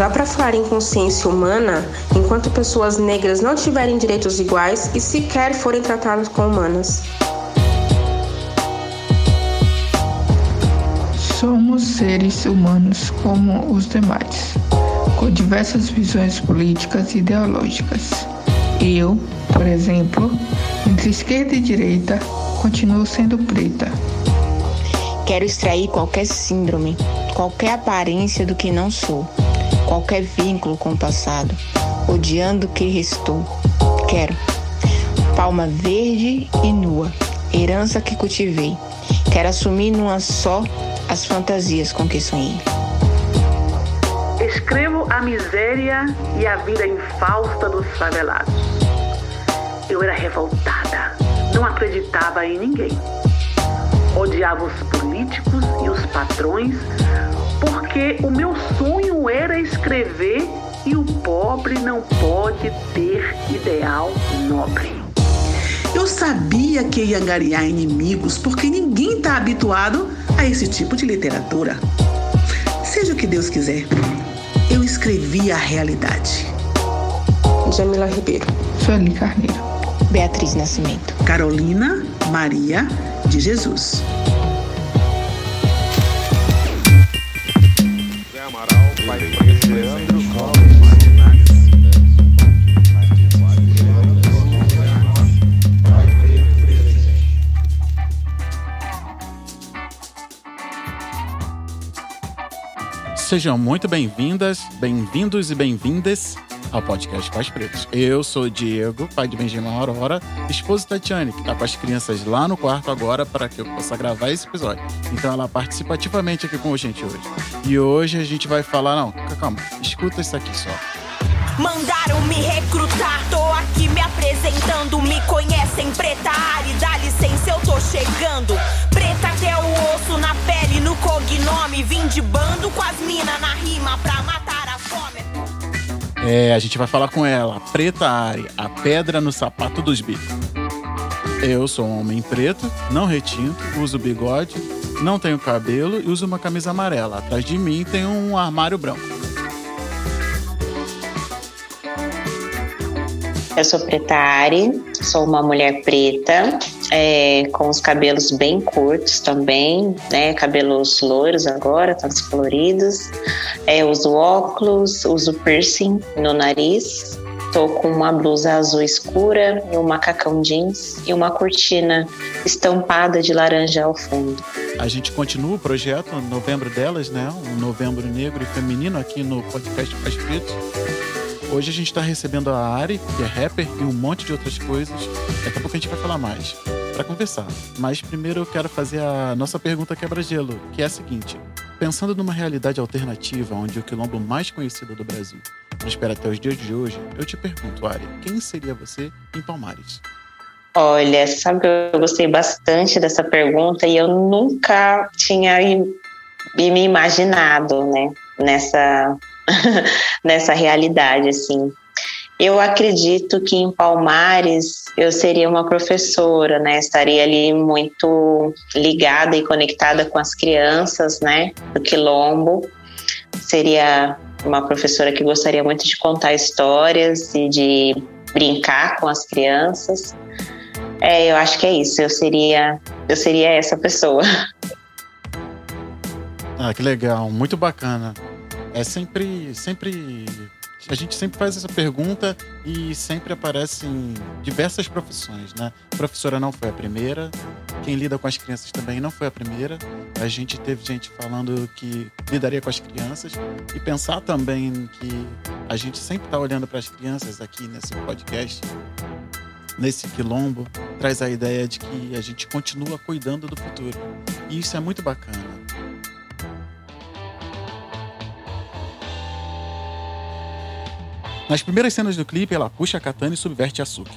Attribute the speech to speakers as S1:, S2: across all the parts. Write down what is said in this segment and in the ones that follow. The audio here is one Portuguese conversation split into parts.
S1: dá para falar em consciência humana enquanto pessoas negras não tiverem direitos iguais e sequer forem tratadas como humanas.
S2: Somos seres humanos como os demais, com diversas visões políticas e ideológicas. Eu, por exemplo, entre esquerda e direita, continuo sendo preta.
S3: Quero extrair qualquer síndrome, qualquer aparência do que não sou, qualquer vínculo com o passado, odiando o que restou. Quero palma verde e nua, herança que cultivei. Quero assumir numa só as fantasias com que sonhei.
S4: Escrevo a miséria e a vida infausta dos favelados. Eu era revoltada, não acreditava em ninguém. Odiava os políticos e os patrões, porque o meu sonho era escrever e o pobre não pode ter ideal nobre.
S5: Eu sabia que ia angariar inimigos porque ninguém está habituado a esse tipo de literatura. Seja o que Deus quiser, eu escrevi a realidade.
S1: Jamila Ribeiro.
S2: Sueli Carneiro.
S3: Beatriz Nascimento.
S5: Carolina Maria de Jesus.
S6: Sejam muito bem-vindas, bem-vindos e bem-vindas ao podcast Pais Pretos. Eu sou o Diego, pai de Benjamin Aurora, esposo da Tatiane, que está com as crianças lá no quarto agora para que eu possa gravar esse episódio. Então ela participa ativamente aqui com a gente hoje. E hoje a gente vai falar, não, calma, escuta isso aqui só.
S7: Mandaram me recrutar, tô aqui me apresentando. Me conhecem, preta área, dá licença, eu tô chegando. Preta até o osso na pele, no cognome. Vim de bando com as mina na rima pra matar a fome.
S6: É, a gente vai falar com ela, Preta Ari, a pedra no sapato dos bicos. Eu sou um homem preto, não retinto, uso bigode, não tenho cabelo e uso uma camisa amarela. Atrás de mim tem um armário branco.
S8: Eu sou Preta Ari, sou uma mulher preta, é, com os cabelos bem curtos também, né? Cabelos loiros agora, todos coloridos. É, uso óculos, uso piercing no nariz. Tô com uma blusa azul escura e um macacão jeans e uma cortina estampada de laranja ao fundo.
S6: A gente continua o projeto Novembro Delas, né? Um novembro negro e feminino aqui no podcast Pais Pretos. Hoje a gente está recebendo a Ari, que é rapper e um monte de outras coisas. Daqui a pouco a gente vai falar mais para conversar. Mas primeiro eu quero fazer a nossa pergunta quebra-gelo, que é a seguinte: pensando numa realidade alternativa onde o quilombo mais conhecido do Brasil prospera até os dias de hoje, eu te pergunto, Ari, quem seria você em Palmares?
S8: Olha, sabe, eu gostei bastante dessa pergunta e eu nunca tinha me imaginado, né, nessa nessa realidade, assim. Eu acredito que em Palmares eu seria uma professora, né? Estaria ali muito ligada e conectada com as crianças, né? Do Quilombo. Seria uma professora que gostaria muito de contar histórias e de brincar com as crianças. É, eu acho que é isso. Eu seria, eu seria essa pessoa.
S6: Ah, que legal, muito bacana é sempre, sempre a gente sempre faz essa pergunta e sempre aparecem diversas profissões, né? A professora não foi a primeira, quem lida com as crianças também não foi a primeira. A gente teve gente falando que lidaria com as crianças e pensar também que a gente sempre está olhando para as crianças aqui nesse podcast, nesse quilombo, traz a ideia de que a gente continua cuidando do futuro. E isso é muito bacana. Nas primeiras cenas do clipe, ela puxa a katana e subverte Yasuki,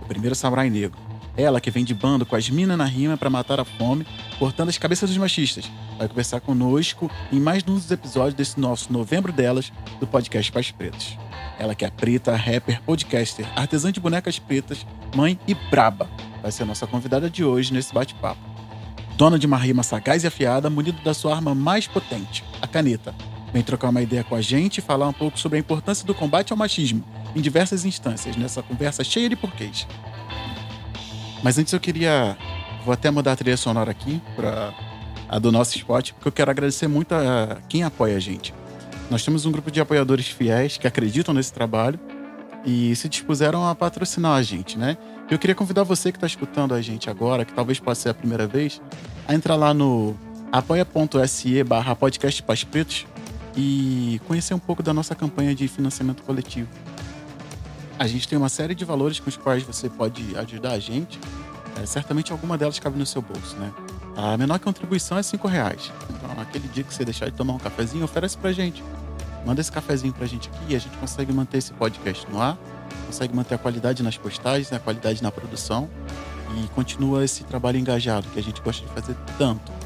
S6: o primeiro samurai negro. Ela que vem de bando com as minas na rima para matar a fome, cortando as cabeças dos machistas. Vai conversar conosco em mais um dos episódios desse nosso Novembro Delas do podcast Pais Pretos. Ela que é preta, rapper, podcaster, artesã de bonecas pretas, mãe e braba. Vai ser a nossa convidada de hoje nesse bate-papo. Dona de uma rima sagaz e afiada, munido da sua arma mais potente, a caneta. Vem trocar uma ideia com a gente e falar um pouco sobre a importância do combate ao machismo em diversas instâncias, nessa conversa cheia de porquês. Mas antes eu queria. Vou até mudar a trilha sonora aqui para a do nosso spot, porque eu quero agradecer muito a quem apoia a gente. Nós temos um grupo de apoiadores fiéis que acreditam nesse trabalho e se dispuseram a patrocinar a gente, né? Eu queria convidar você que está escutando a gente agora, que talvez possa ser a primeira vez, a entrar lá no apoia.se barra e conhecer um pouco da nossa campanha de financiamento coletivo. A gente tem uma série de valores com os quais você pode ajudar a gente. É, certamente alguma delas cabe no seu bolso, né? A menor contribuição é cinco reais. Então, aquele dia que você deixar de tomar um cafezinho, oferece pra gente. Manda esse cafezinho pra gente aqui e a gente consegue manter esse podcast no ar, consegue manter a qualidade nas postagens, né, a qualidade na produção e continua esse trabalho engajado que a gente gosta de fazer tanto.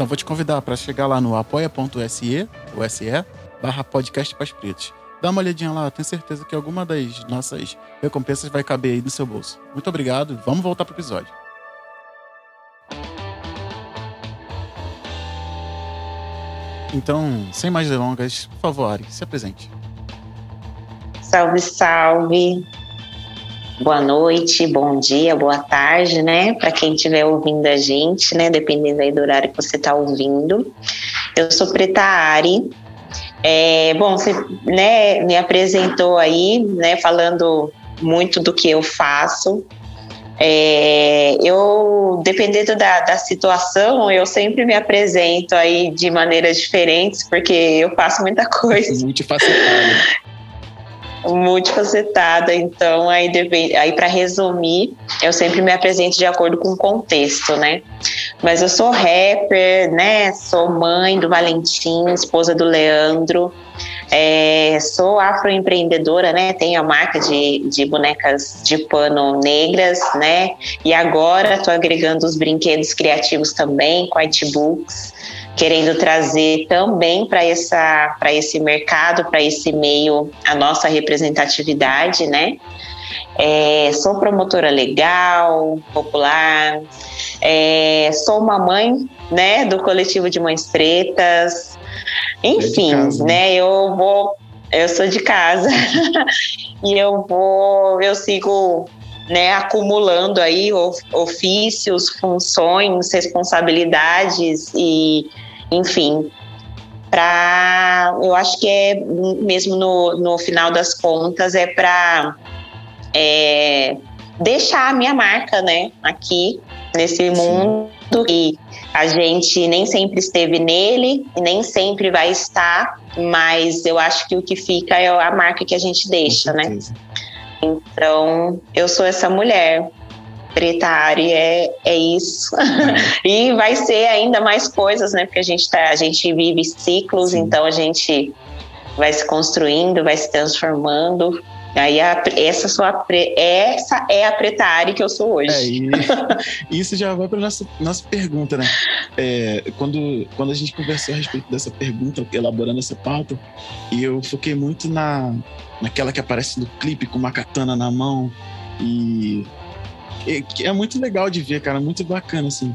S6: Então vou te convidar para chegar lá no apoia.se, o SE, barra podcast Paz Pretos. Dá uma olhadinha lá, tenho certeza que alguma das nossas recompensas vai caber aí no seu bolso. Muito obrigado, vamos voltar pro episódio. Então, sem mais delongas, por favor, Ari, se apresente.
S8: Salve, salve. Boa noite, bom dia, boa tarde, né? Para quem estiver ouvindo a gente, né? Dependendo aí do horário que você está ouvindo. Eu sou Preta Ari. É, bom, você né, me apresentou aí, né? Falando muito do que eu faço. É, eu, dependendo da, da situação, eu sempre me apresento aí de maneiras diferentes, porque eu faço muita coisa.
S6: Multifacetada.
S8: Multifacetada, então aí, aí para resumir, eu sempre me apresento de acordo com o contexto, né? Mas eu sou rapper, né? Sou mãe do Valentim, esposa do Leandro. É, sou afroempreendedora, né? Tenho a marca de, de bonecas de pano negras, né? E agora estou agregando os brinquedos criativos também com Books, querendo trazer também para essa para esse mercado, para esse meio a nossa representatividade, né? É, sou promotora legal, popular, é, sou uma mãe, né, do coletivo de mães pretas, enfim, casa, né? né? Eu vou, eu sou de casa e eu vou, eu sigo né, acumulando aí ofícios, funções, responsabilidades e, enfim, para, eu acho que é mesmo no, no final das contas é para é, deixar a minha marca, né, aqui nesse mundo e a gente nem sempre esteve nele e nem sempre vai estar, mas eu acho que o que fica é a marca que a gente deixa, né? Então, eu sou essa mulher. Preta Ari é, é isso. e vai ser ainda mais coisas, né? Porque a gente, tá, a gente vive ciclos, Sim. então a gente vai se construindo, vai se transformando. Aí a, essa, sou a, essa é a pretária que eu sou hoje. É,
S6: e isso já vai para nossa nossa pergunta, né? É, quando, quando a gente conversou a respeito dessa pergunta, elaborando essa pauta, eu foquei muito na naquela que aparece no clipe com uma katana na mão e é, é muito legal de ver, cara, muito bacana assim.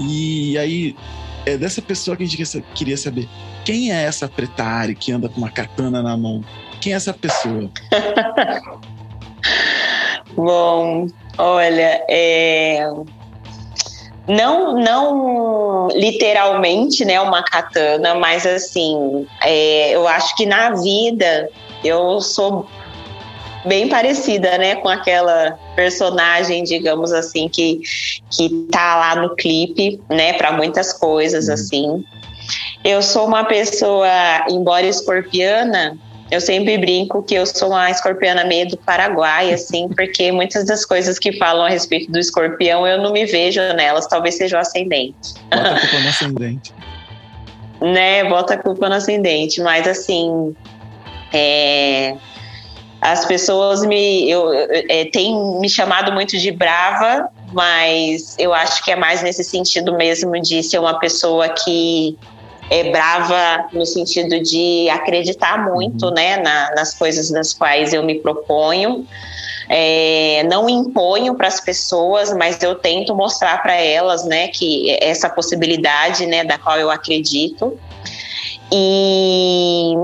S6: E aí é dessa pessoa que a gente queria saber quem é essa pretária que anda com uma katana na mão. Quem é essa pessoa?
S8: Bom, olha, é... não, não literalmente, né, uma katana, mas assim, é, eu acho que na vida eu sou bem parecida, né, com aquela personagem, digamos assim, que que tá lá no clipe, né, para muitas coisas uhum. assim. Eu sou uma pessoa, embora escorpiana, eu sempre brinco que eu sou uma escorpiana meio do Paraguai, assim, porque muitas das coisas que falam a respeito do escorpião eu não me vejo nelas, talvez seja o ascendente.
S6: Bota a culpa no ascendente.
S8: né, bota a culpa no ascendente, mas assim, é, as pessoas me eu, é, têm me chamado muito de brava, mas eu acho que é mais nesse sentido mesmo de ser uma pessoa que é brava no sentido de acreditar muito uhum. né, na, nas coisas das quais eu me proponho. É, não imponho para as pessoas, mas eu tento mostrar para elas né, que essa possibilidade né, da qual eu acredito. E,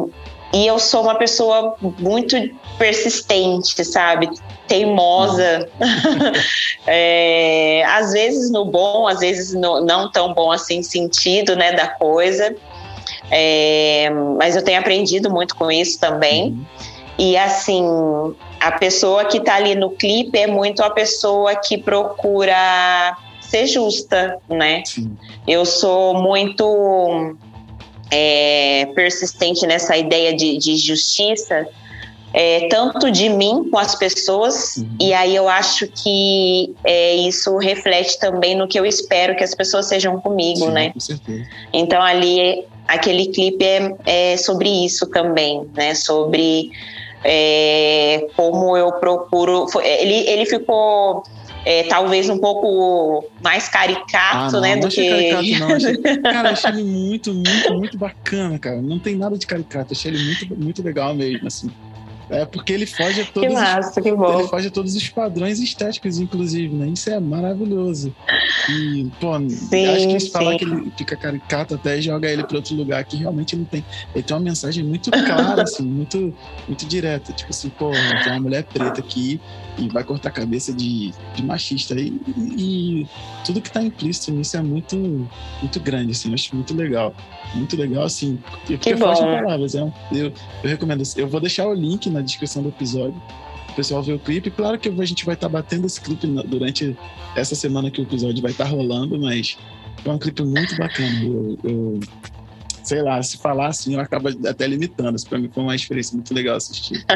S8: e eu sou uma pessoa muito persistente, sabe? Teimosa. é, às vezes no bom, às vezes no, não tão bom assim sentido, né, da coisa. É, mas eu tenho aprendido muito com isso também. Uhum. E assim, a pessoa que está ali no clipe é muito a pessoa que procura ser justa, né? Sim. Eu sou muito é, persistente nessa ideia de, de justiça, é, tanto de mim com as pessoas, uhum. e aí eu acho que é, isso reflete também no que eu espero que as pessoas sejam comigo, Sim, né? Com certeza. Então ali aquele clipe é, é sobre isso também, né? Sobre é, como eu procuro. Ele, ele ficou é, talvez um pouco mais caricato, ah, né? Não do
S6: achei que... caricato, não. Achei... cara, achei ele muito, muito, muito bacana, cara. Não tem nada de caricato, achei ele muito, muito legal mesmo, assim. É porque ele foge a todos,
S8: que massa, que bom.
S6: ele foge a todos os padrões estéticos, inclusive, né? Isso é maravilhoso. E, pô, sim, acho que se falar que ele fica caricato até joga ele para outro lugar que realmente não tem. Ele tem uma mensagem muito clara, assim, muito, muito direta. Tipo assim, pô, tem uma mulher preta aqui e vai cortar a cabeça de, de machista. E, e tudo que tá implícito nisso é muito, muito grande, assim, eu acho muito legal. Muito legal, assim. Porque que bom. palavras. É um, eu, eu recomendo. Eu vou deixar o link na descrição do episódio. O pessoal vê o clipe. Claro que a gente vai estar tá batendo esse clipe durante essa semana que o episódio vai estar tá rolando, mas é um clipe muito bacana. Eu, eu, sei lá, se falar assim, eu acabo até limitando. Isso pra mim foi uma experiência muito legal assistir.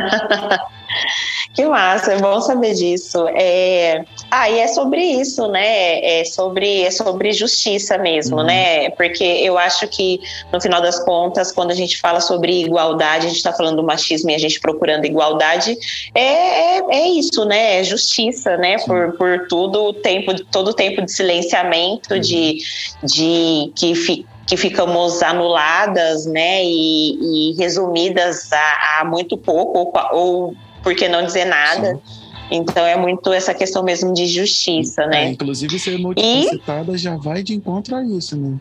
S8: Que massa, é bom saber disso. É... Ah, e é sobre isso, né? É sobre, é sobre justiça mesmo, uhum. né? Porque eu acho que, no final das contas, quando a gente fala sobre igualdade, a gente está falando do machismo e a gente procurando igualdade, é, é, é isso, né? É justiça, né? Por, por tudo o tempo, todo o tempo de silenciamento, uhum. de, de que fica que ficamos anuladas, né, e, e resumidas a, a, muito pouco ou, ou por que não dizer nada? Sim. Então é muito essa questão mesmo de justiça, né?
S6: É, inclusive ser multifacetada e... já vai de encontro a isso, né?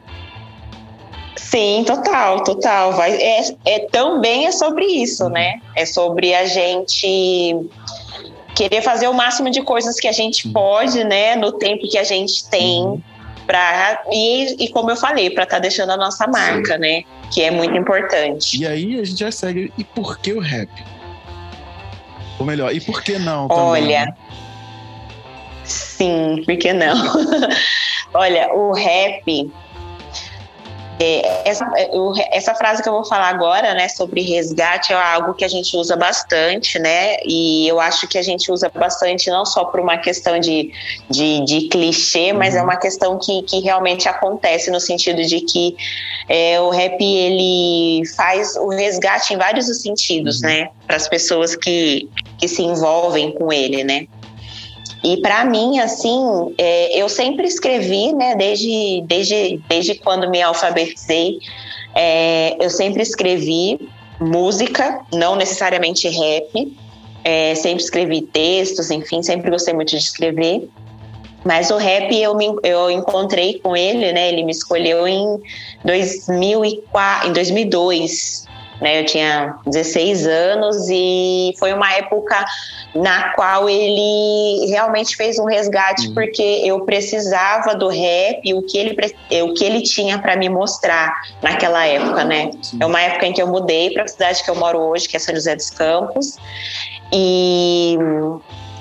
S8: Sim, total, total. Vai, é, é também é sobre isso, uhum. né? É sobre a gente querer fazer o máximo de coisas que a gente uhum. pode, né? No tempo que a gente tem. Uhum. Pra, e, e como eu falei, para estar tá deixando a nossa marca, Sim. né? Que é muito importante.
S6: E aí a gente já segue. E por que o rap? Ou melhor, e por que não? Também?
S8: Olha, sim, por que não? Olha, o rap é, essa, é, essa frase que eu vou falar agora, né, sobre resgate, é algo que a gente usa bastante, né? E eu acho que a gente usa bastante não só por uma questão de, de, de clichê, mas é uhum. uma questão que, que realmente acontece no sentido de que é, o rap ele faz o resgate em vários sentidos, uhum. né? Para as pessoas que, que se envolvem com ele, né? E para mim, assim, é, eu sempre escrevi, né, desde, desde, desde quando me alfabetizei, é, eu sempre escrevi música, não necessariamente rap, é, sempre escrevi textos, enfim, sempre gostei muito de escrever. Mas o rap eu, me, eu encontrei com ele, né? Ele me escolheu em, 2004, em 2002 né? Eu tinha 16 anos e foi uma época na qual ele realmente fez um resgate uhum. porque eu precisava do rap, o que ele o que ele tinha para me mostrar naquela época, né? Sim. É uma época em que eu mudei para a cidade que eu moro hoje, que é São José dos Campos. E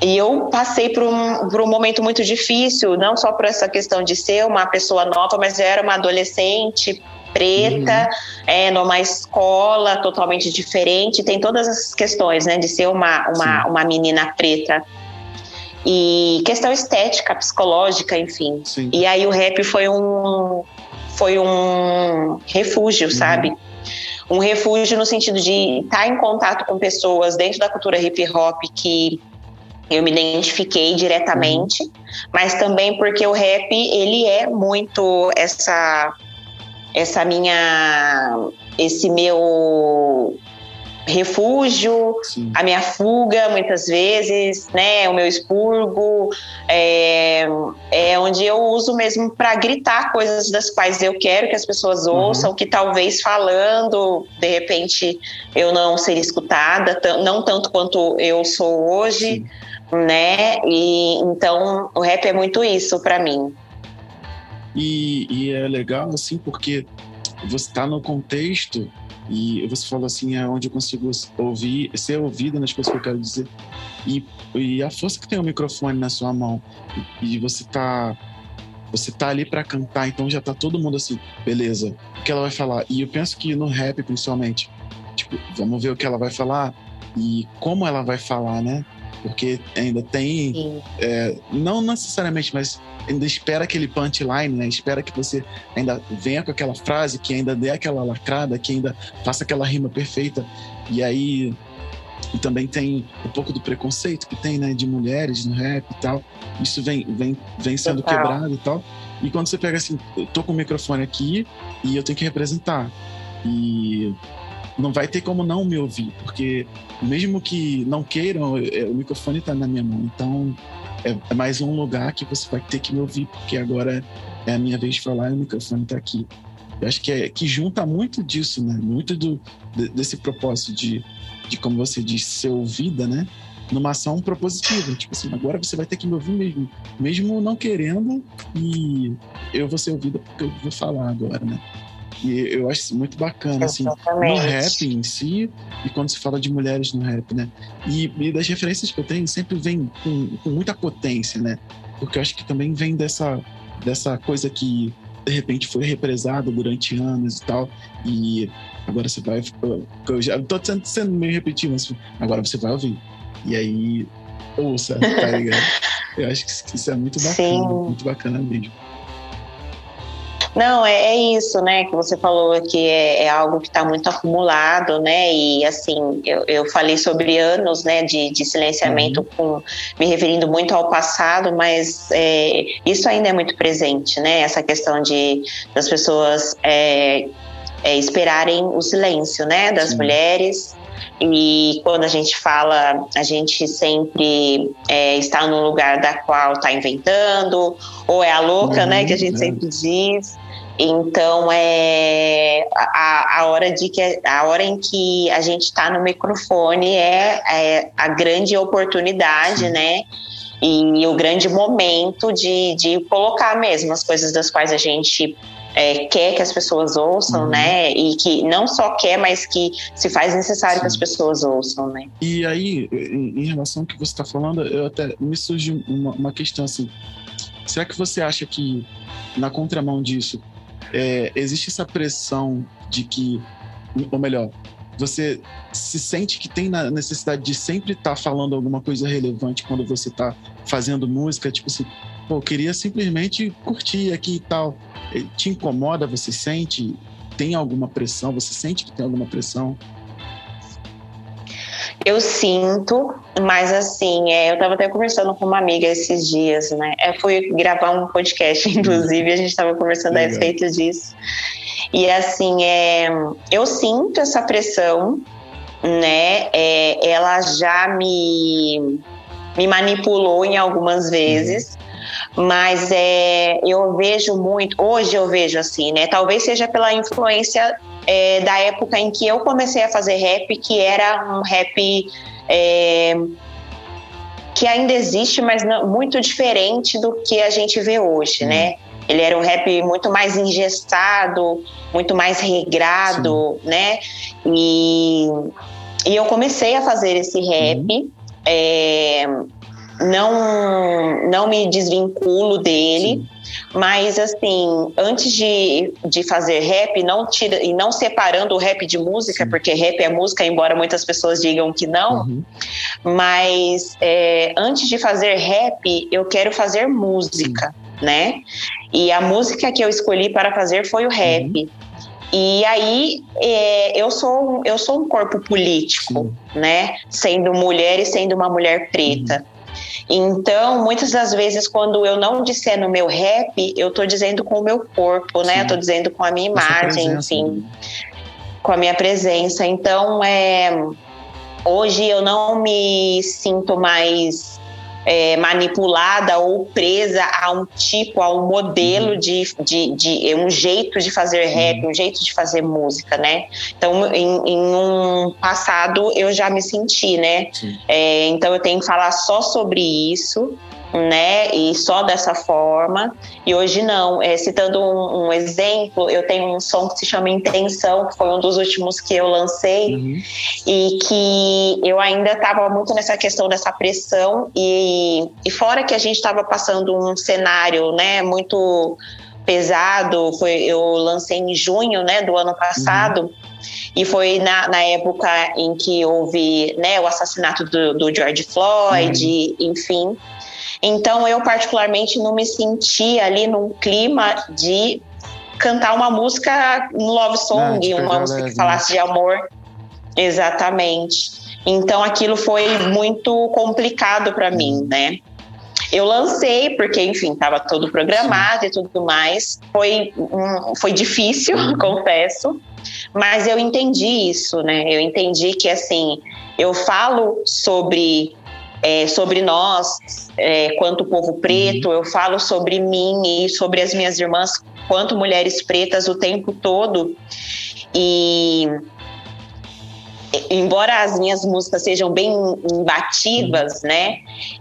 S8: e eu passei por um, por um momento muito difícil, não só por essa questão de ser uma pessoa nova, mas eu era uma adolescente preta, uhum. é, numa escola totalmente diferente, tem todas essas questões, né, de ser uma, uma, uma menina preta. E questão estética, psicológica, enfim. Sim. E aí o rap foi um, foi um refúgio, uhum. sabe? Um refúgio no sentido de estar em contato com pessoas dentro da cultura hip hop que eu me identifiquei diretamente, uhum. mas também porque o rap ele é muito essa essa minha esse meu refúgio, Sim. a minha fuga, muitas vezes, né? O meu expurgo, é, é onde eu uso mesmo para gritar coisas das quais eu quero que as pessoas uhum. ouçam, uhum. que talvez falando, de repente, eu não seria escutada, não tanto quanto eu sou hoje, Sim. né? E então o rap é muito isso para mim.
S6: E, e é legal assim porque você está no contexto e você falou assim, é onde eu consigo ouvir, ser ouvido nas coisas que eu quero dizer. E, e a força que tem o microfone na sua mão e você tá você tá ali para cantar, então já tá todo mundo assim, beleza, o que ela vai falar? E eu penso que no rap, principalmente, tipo, vamos ver o que ela vai falar e como ela vai falar, né? Porque ainda tem, é, não necessariamente, mas ainda espera aquele punchline, né? Espera que você ainda venha com aquela frase, que ainda dê aquela lacrada, que ainda faça aquela rima perfeita. E aí e também tem um pouco do preconceito que tem, né, de mulheres no rap e tal. Isso vem, vem, vem sendo Total. quebrado e tal. E quando você pega assim, eu tô com o microfone aqui e eu tenho que representar. E não vai ter como não me ouvir, porque mesmo que não queiram, o microfone está na minha mão. Então é, é, mais um lugar que você vai ter que me ouvir, porque agora é a minha vez de falar e o microfone está aqui. Eu acho que, é, que junta muito disso, né? Muito do, desse propósito de, de, como você disse, ser ouvida, né? Numa ação propositiva. Tipo assim, agora você vai ter que me ouvir mesmo. Mesmo não querendo, e eu vou ser ouvida porque eu vou falar agora, né? E eu acho muito bacana, assim, no rap em si, e quando se fala de mulheres no rap, né? E, e das referências que eu tenho, sempre vem com, com, muita potência, né? Porque eu acho que também vem dessa, dessa coisa que, de repente, foi represada durante anos e tal, e agora você vai. Eu já tô sendo meio repetido, mas bacana você vai ouvir. E aí, ouça, tá ligado? eu acho que isso é muito bacana, Sim. muito bacana mesmo.
S8: Não, é, é, isso, né, que você falou que é, é algo que está muito acumulado, né, e assim, eu, eu falei sobre anos, né, de, de silenciamento, uhum. com, me referindo muito ao passado, mas é, isso ainda é muito presente, né, essa questão de das pessoas é, é esperarem o silêncio, né, das Sim. mulheres, e quando a gente fala, a gente sempre é, está no lugar da qual está inventando, ou é a louca, uhum, né, que a gente é. sempre diz. Então é a, a hora de que a hora em que a gente está no microfone é, é, a grande oportunidade, Sim. né? E, e o grande momento de, de colocar mesmo as coisas das quais a gente é, quer que as pessoas ouçam, uhum. né? E que não só quer, mas que se faz necessário Sim. que as pessoas ouçam, né?
S6: E aí, em, relação ao que você está falando, eu até me surge uma, uma questão assim: será que você acha que na contramão disso é, existe essa pressão de que, ou melhor, você se sente que tem na necessidade de sempre estar tá falando alguma coisa relevante quando você está fazendo música, tipo assim, pô, eu queria simplesmente curtir aqui e tal. É, te incomoda? Você sente? Tem alguma pressão? Você sente que tem alguma pressão?
S8: Eu sinto, mas assim, é, eu estava até conversando com uma amiga esses dias, né? Eu fui gravar um podcast, inclusive, a gente estava conversando Legal. a respeito disso. E assim, é, eu sinto essa pressão, né? É, ela já me, me manipulou em algumas vezes. Mas é, eu vejo muito, hoje eu vejo assim, né? Talvez seja pela influência é, da época em que eu comecei a fazer rap, que era um rap é, que ainda existe, mas não, muito diferente do que a gente vê hoje, né? Ele era um rap muito mais ingestado, muito mais regrado, Sim. né? E, e eu comecei a fazer esse rap. Hum. É, não, não me desvinculo dele. Sim. Mas, assim, antes de, de fazer rap, não tira, e não separando o rap de música, Sim. porque rap é música, embora muitas pessoas digam que não, uhum. mas é, antes de fazer rap, eu quero fazer música, Sim. né? E a música que eu escolhi para fazer foi o rap. Uhum. E aí é, eu sou eu sou um corpo político, Sim. né? Sendo mulher e sendo uma mulher preta. Uhum. Então, muitas das vezes, quando eu não disser no meu rap, eu estou dizendo com o meu corpo, né? Sim. Eu tô dizendo com a minha imagem, enfim, com a minha presença. Então, é, hoje eu não me sinto mais é, manipulada ou presa a um tipo, a um modelo uhum. de, de, de, um jeito de fazer rap, uhum. um jeito de fazer música, né? Então, em, em um passado eu já me senti, né? É, então eu tenho que falar só sobre isso né? E só dessa forma. E hoje não. É, citando um, um, exemplo, eu tenho um som que se chama Intenção, que foi um dos últimos que eu lancei, uhum. e que eu ainda estava muito nessa questão dessa pressão, e, e fora que a gente estava passando um cenário, né, muito pesado, foi, eu lancei em junho, né, do ano passado. Uhum. E foi na, na, época em que houve né, o assassinato do, do George Floyd, uhum. enfim. Então, eu particularmente não me senti ali num clima de cantar uma música, um love song, não, uma música que falasse de amor. Exatamente. Então, aquilo foi muito complicado para mim, né? Eu lancei, porque, enfim, estava todo programado Sim. e tudo mais. Foi, foi difícil, uhum. confesso, mas eu entendi isso, né? Eu entendi que, assim, eu falo sobre é, sobre nós, é, quanto povo preto, uhum. eu falo sobre mim e sobre as minhas irmãs, quanto mulheres pretas o tempo todo. E embora as minhas músicas sejam bem imbativas, né?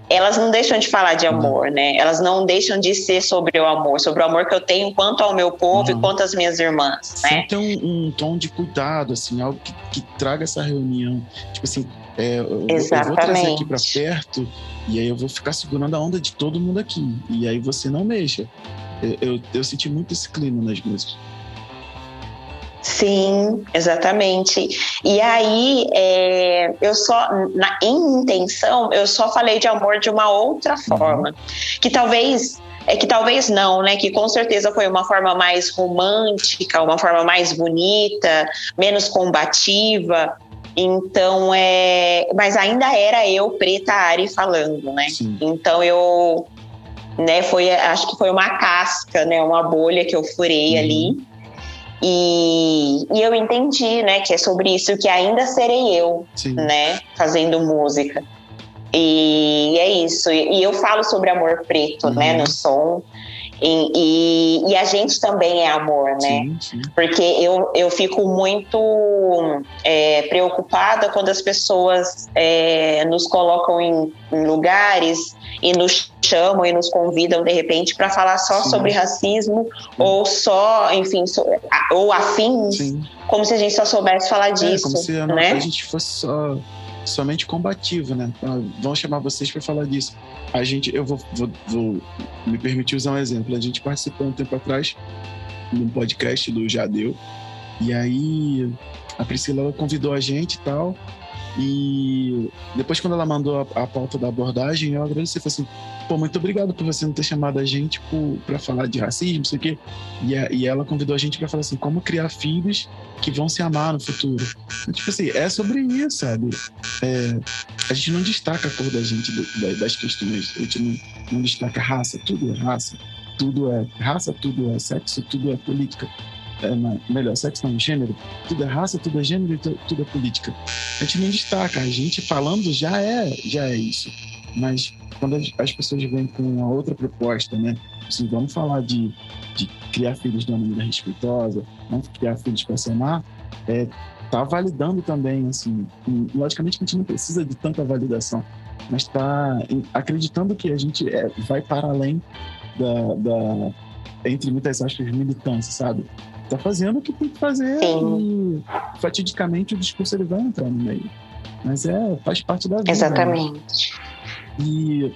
S8: Elas não deixam de falar de amor, né? Elas não deixam de ser sobre o amor, sobre o amor que eu tenho quanto ao meu povo uhum. e quanto às minhas irmãs, né?
S6: Tem um, um, tom de cuidado, assim, algo que, que traga essa reunião. Tipo assim, é, eu, eu, vou trazer aqui para perto e aí eu vou ficar segurando a onda de todo mundo aqui. E aí você não mexa. Eu, eu, eu senti muito esse clima nas músicas.
S8: Sim, exatamente. E aí, é, eu só, na, em intenção, eu só falei de amor de uma outra uhum. forma. Uhum. Que talvez é que talvez não, né? Que com certeza foi uma forma mais romântica, uma forma mais bonita, menos combativa. Então, é. Mas ainda era eu, preta Ari, falando, né? Sim. Então eu. Né, foi, acho que foi uma casca, né? Uma bolha que eu furei uhum. ali. E, e eu entendi, né, que é sobre isso que ainda serei eu, Sim. né, fazendo música. E é isso. E eu falo sobre amor preto, né, uhum. né, no som. E, e, e, a gente também é amor, né? Sim, sim. Porque eu, eu fico muito é, preocupada quando as pessoas é, nos colocam em, em, lugares e nos chamam e nos convidam de repente para falar só sim. sobre racismo ou só, enfim, so, ou afins, como se a gente só soubesse falar disso. É, como se a, né?
S6: a gente fosse só somente combativo, né? Então, vamos chamar vocês para falar disso. A gente, eu vou, vou, vou, me permitir usar um exemplo. A gente participou um tempo atrás de um podcast do Jadeu, e aí a Priscila convidou a gente e tal. E depois, quando ela mandou a, a pauta da abordagem, eu agradeci. Falei assim: pô, muito obrigado por você não ter chamado a gente para falar de racismo, não sei o quê. E, a, e ela convidou a gente para falar assim: como criar filhos que vão se amar no futuro. E, tipo assim, é sobre isso, sabe? É, a gente não destaca a cor da gente das questões, a gente não, não destaca raça, tudo é raça, tudo é raça, tudo é sexo, tudo é política é, melhor, sexo não, gênero, tudo é raça, tudo é gênero tudo é política. A gente não destaca, a gente falando já é, já é isso. Mas quando as pessoas vêm com uma outra proposta, né? Assim, vamos falar de, de criar filhos de uma maneira respeitosa, vamos criar filhos para se amar, é, tá validando também, assim, logicamente a gente não precisa de tanta validação, mas está acreditando que a gente é, vai para além da, da, entre muitas aspas, militância, sabe? Tá fazendo o que tem que fazer Sim. e fatidicamente o discurso ele vai entrar no meio. Mas é, faz parte da vida.
S8: Né? Exatamente.
S6: Né? E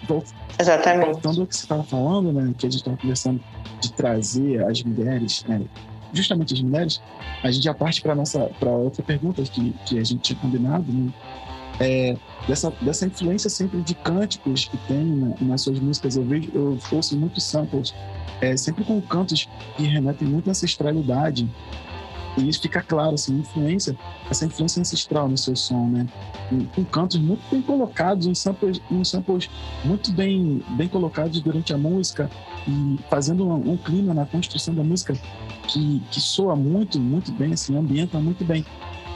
S8: Exatamente.
S6: voltando ao que você estava falando, né, que a gente estava conversando de trazer as mulheres, né, justamente as mulheres, a gente já parte para nossa para outra pergunta que, que a gente tinha combinado, né, é, dessa, dessa influência sempre de cânticos que tem né, nas suas músicas. Eu vejo, eu ouço muitos samples é, sempre com cantos que remetem muito à ancestralidade. E isso fica claro, assim, influência, essa influência ancestral no seu som, né? Com cantos muito bem colocados, em samples, em samples muito bem, bem colocados durante a música e fazendo um, um, clima na construção da música que, que soa muito, muito bem, assim, ambienta muito bem.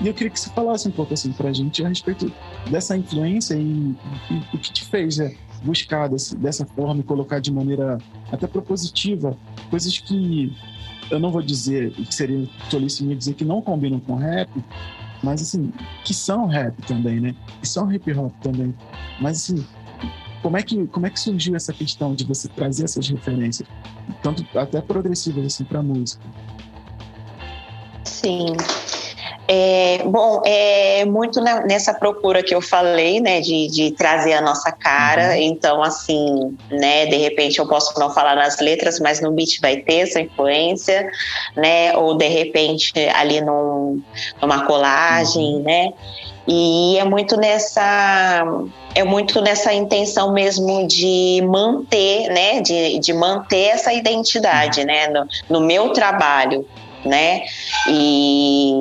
S6: E eu queria que você falasse um pouco, assim, pra gente a respeito dessa influência e, e o que te fez é, buscar desse, dessa forma e colocar de maneira até propositiva coisas que eu não vou dizer que seria tolice minha dizer que não combinam com rap, mas assim, que são rap também, né? Que são hip hop também. Mas assim, como é que como é que surgiu essa questão de você trazer essas referências, tanto até progressivas assim para música?
S8: Sim. É, bom, é muito nessa procura que eu falei, né, de, de trazer a nossa cara. Uhum. Então, assim, né, de repente eu posso não falar nas letras, mas no beat vai ter essa influência, né, ou de repente ali num, numa colagem, uhum. né. E é muito nessa é muito nessa intenção mesmo de manter, né, de, de manter essa identidade, uhum. né, no, no meu trabalho, né? E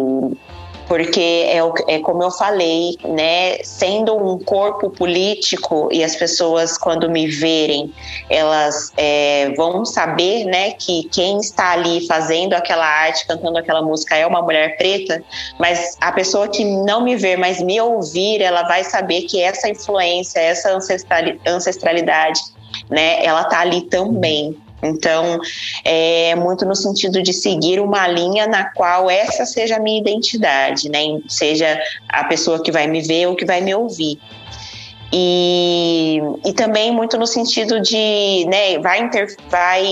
S8: porque é, é como eu falei, né? Sendo um corpo político e as pessoas quando me verem, elas é, vão saber, né, que quem está ali fazendo aquela arte, cantando aquela música é uma mulher preta, mas a pessoa que não me ver, mas me ouvir, ela vai saber que essa influência, essa ancestralidade, né, ela tá ali também. Então, é muito no sentido de seguir uma linha na qual essa seja a minha identidade, né? Seja a pessoa que vai me ver ou que vai me ouvir. E, e também muito no sentido de, né, vai, inter, vai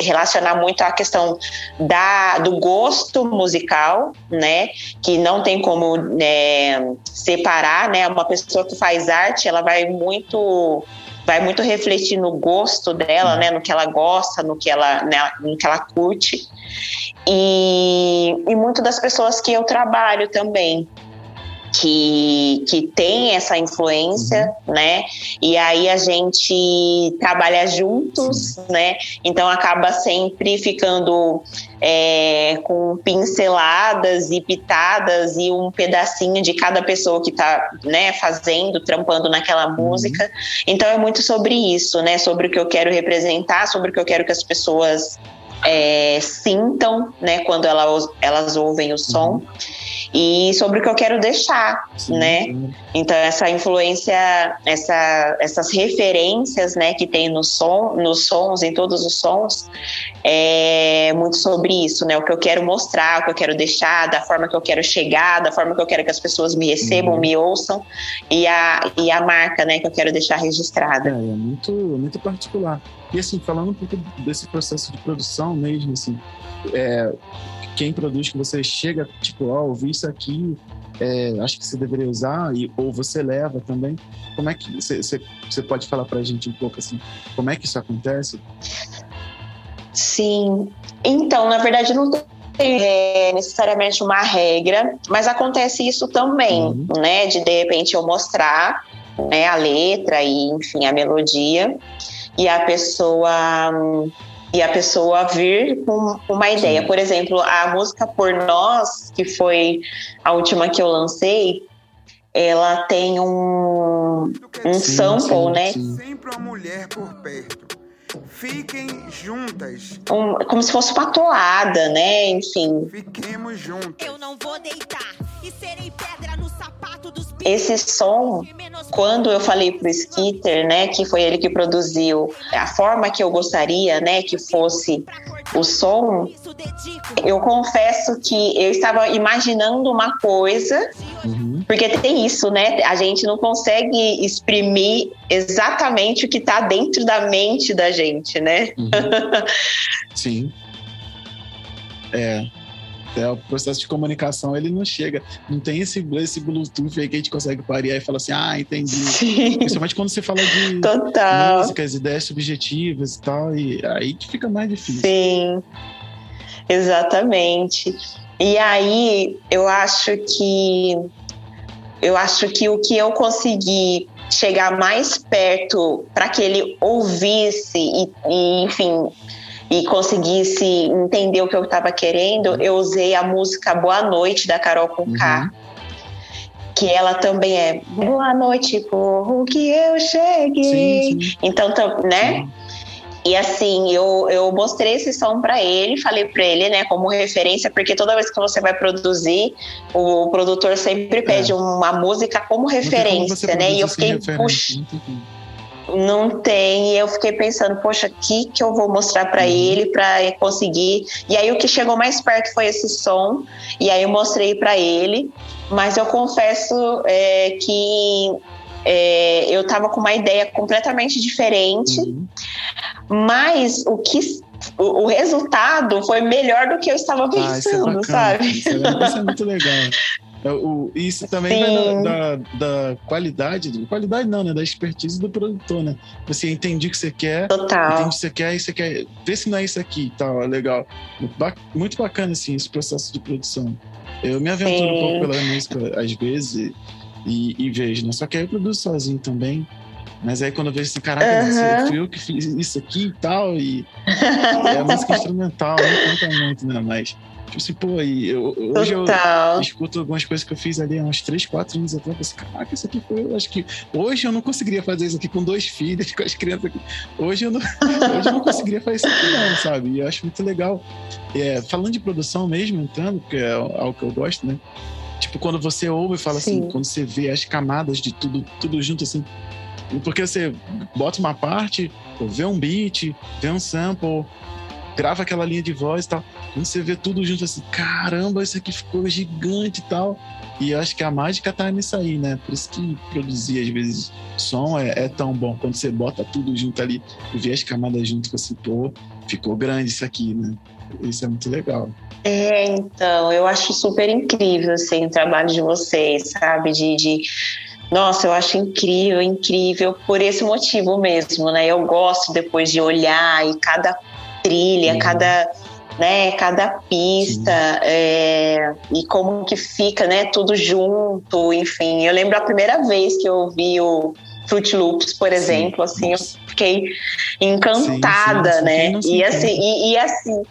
S8: relacionar muito a questão da, do gosto musical, né, que não tem como né, separar, né, uma pessoa que faz arte, ela vai muito vai muito refletir no gosto dela, né, no que ela gosta, no que ela, né, no que ela curte. E, e muito das pessoas que eu trabalho também, que, que tem essa influência, uhum. né? E aí a gente trabalha juntos, Sim. né? Então acaba sempre ficando é, com pinceladas e pitadas e um pedacinho de cada pessoa que está né, fazendo, trampando naquela uhum. música. Então é muito sobre isso, né? Sobre o que eu quero representar, sobre o que eu quero que as pessoas é, sintam, né? Quando elas, elas ouvem o som. Uhum e sobre o que eu quero deixar, sim, né? Então essa influência, essa, essas referências, né, que tem no som, nos sons, em todos os sons, é muito sobre isso, né? O que eu quero mostrar, o que eu quero deixar, da forma que eu quero chegar, da forma que eu quero que as pessoas me recebam, uhum. me ouçam e a, e a marca, né, que eu quero deixar registrada.
S6: É, é muito, muito particular. E assim, falando um pouco desse processo de produção mesmo, assim, é, quem produz que você chega, tipo, ó, oh, ouvi isso aqui, é, acho que você deveria usar, e, ou você leva também. Como é que você, pode falar pra gente um pouco assim, como é que isso acontece?
S8: Sim. Então, na verdade, não tem é, necessariamente uma regra, mas acontece isso também, uhum. né? De de repente eu mostrar né, a letra e, enfim, a melodia, e a pessoa e a pessoa vir com uma ideia. Por exemplo, a música Por Nós, que foi a última que eu lancei, ela tem um, um sim, sample, sim, né? Sim. Sempre uma mulher por perto. Fiquem juntas. Um, como se fosse uma toada, né? Enfim. Fiquemos juntas. Eu não vou deitar serei pedra no sapato dos Esse som, quando eu falei pro Skitter, né, que foi ele que produziu, a forma que eu gostaria, né, que fosse o som, eu confesso que eu estava imaginando uma coisa, uhum. porque tem isso, né? A gente não consegue exprimir exatamente o que está dentro da mente da gente, né? Uhum.
S6: Sim. É, é, o processo de comunicação ele não chega, não tem esse, esse Bluetooth aí que a gente consegue parear e falar assim, ah, entendi. Sim. Principalmente quando você fala de Total. músicas, ideias subjetivas e tal, e aí que fica mais difícil.
S8: Sim, exatamente. E aí eu acho que eu acho que o que eu consegui chegar mais perto para que ele ouvisse e, e enfim e conseguisse entender o que eu estava querendo, eu usei a música Boa Noite da Carol com K. Uhum. Que ela também é Boa noite, porro, que eu cheguei. Sim, sim. Então, né? Sim. E assim, eu, eu mostrei esse som para ele, falei para ele, né, como referência, porque toda vez que você vai produzir, o produtor sempre pede é. uma música como referência, né? E eu fiquei, puxa. Não tem, e eu fiquei pensando, poxa, o que, que eu vou mostrar para uhum. ele para conseguir? E aí o que chegou mais perto foi esse som, e aí eu mostrei para ele, mas eu confesso é, que é, eu estava com uma ideia completamente diferente, uhum. mas o que o, o, resultado foi melhor do que eu estava ah, é pensando, ah, é sabe?
S6: Isso é, isso é muito legal. É, o, isso também vai da, da, da, qualidade, qualidade não, né? Da expertise do produtor, né? Você entende o que você quer,
S8: Total.
S6: entende o que você quer e você quer ver se não é isso aqui e tal, é legal. Muito bacana, assim, esse processo de produção. Eu me aventuro Sim. um pouco pela música, às vezes, e, e vejo, né? Só que aí eu produzo sozinho também. Mas aí quando eu vejo assim, caraca, uhum. fui eu que fiz isso aqui e tal, e é a música instrumental, não conta muito, né? Mas, tipo assim, pô, e eu, hoje Total. eu escuto algumas coisas que eu fiz ali há uns 3, 4 anos atrás, eu assim, caraca, isso aqui foi, eu acho que hoje eu não conseguiria fazer isso aqui com dois filhos, com as crianças aqui. Hoje eu não, hoje eu não conseguiria fazer isso aqui não, sabe? E eu acho muito legal. É, falando de produção mesmo, entrando, porque é algo que eu gosto, né? Tipo, quando você ouve e fala assim, Sim. assim, quando você vê as camadas de tudo, tudo junto assim. Porque você bota uma parte, vê um beat, vê um sample, grava aquela linha de voz e tal. Quando você vê tudo junto assim, caramba, isso aqui ficou gigante e tal. E eu acho que a mágica tá nisso aí, né? Por isso que produzir, às vezes, som é, é tão bom. Quando você bota tudo junto ali vê as camadas junto, você, pô, ficou grande isso aqui, né? Isso é muito legal.
S8: É, então, eu acho super incrível, assim, o trabalho de vocês, sabe? De, de... Nossa, eu acho incrível, incrível por esse motivo mesmo, né? Eu gosto depois de olhar e cada trilha, uhum. cada, né, cada pista é, e como que fica, né, tudo junto, enfim. Eu lembro a primeira vez que eu vi o Fruit Loops, por exemplo, sim. assim, eu fiquei encantada, sim, sim, né? E assim, e, e assim,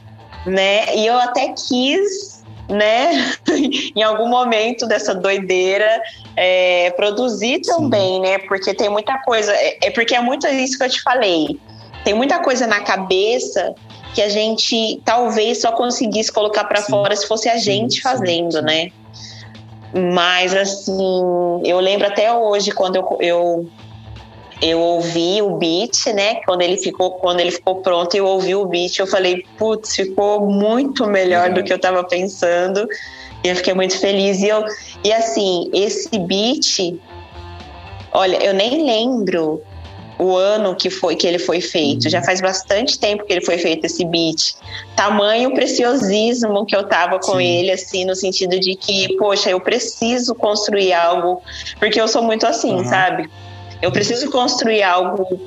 S8: né? E eu até quis, né, em algum momento dessa doideira, é, produzir também, Sim. né? Porque tem muita coisa. É, é porque é muito isso que eu te falei. Tem muita coisa na cabeça que a gente talvez só conseguisse colocar para fora se fosse a gente fazendo, né? Mas assim, eu lembro até hoje quando eu, eu eu ouvi o beat, né? Quando ele ficou, quando ele ficou pronto, eu ouvi o beat, eu falei, putz, ficou muito melhor do que eu estava pensando. E eu fiquei muito feliz. E, eu, e assim, esse beat, olha, eu nem lembro o ano que foi que ele foi feito. Já faz bastante tempo que ele foi feito esse beat. Tamanho preciosismo que eu tava com Sim. ele, assim, no sentido de que, poxa, eu preciso construir algo, porque eu sou muito assim, uhum. sabe? Eu preciso construir algo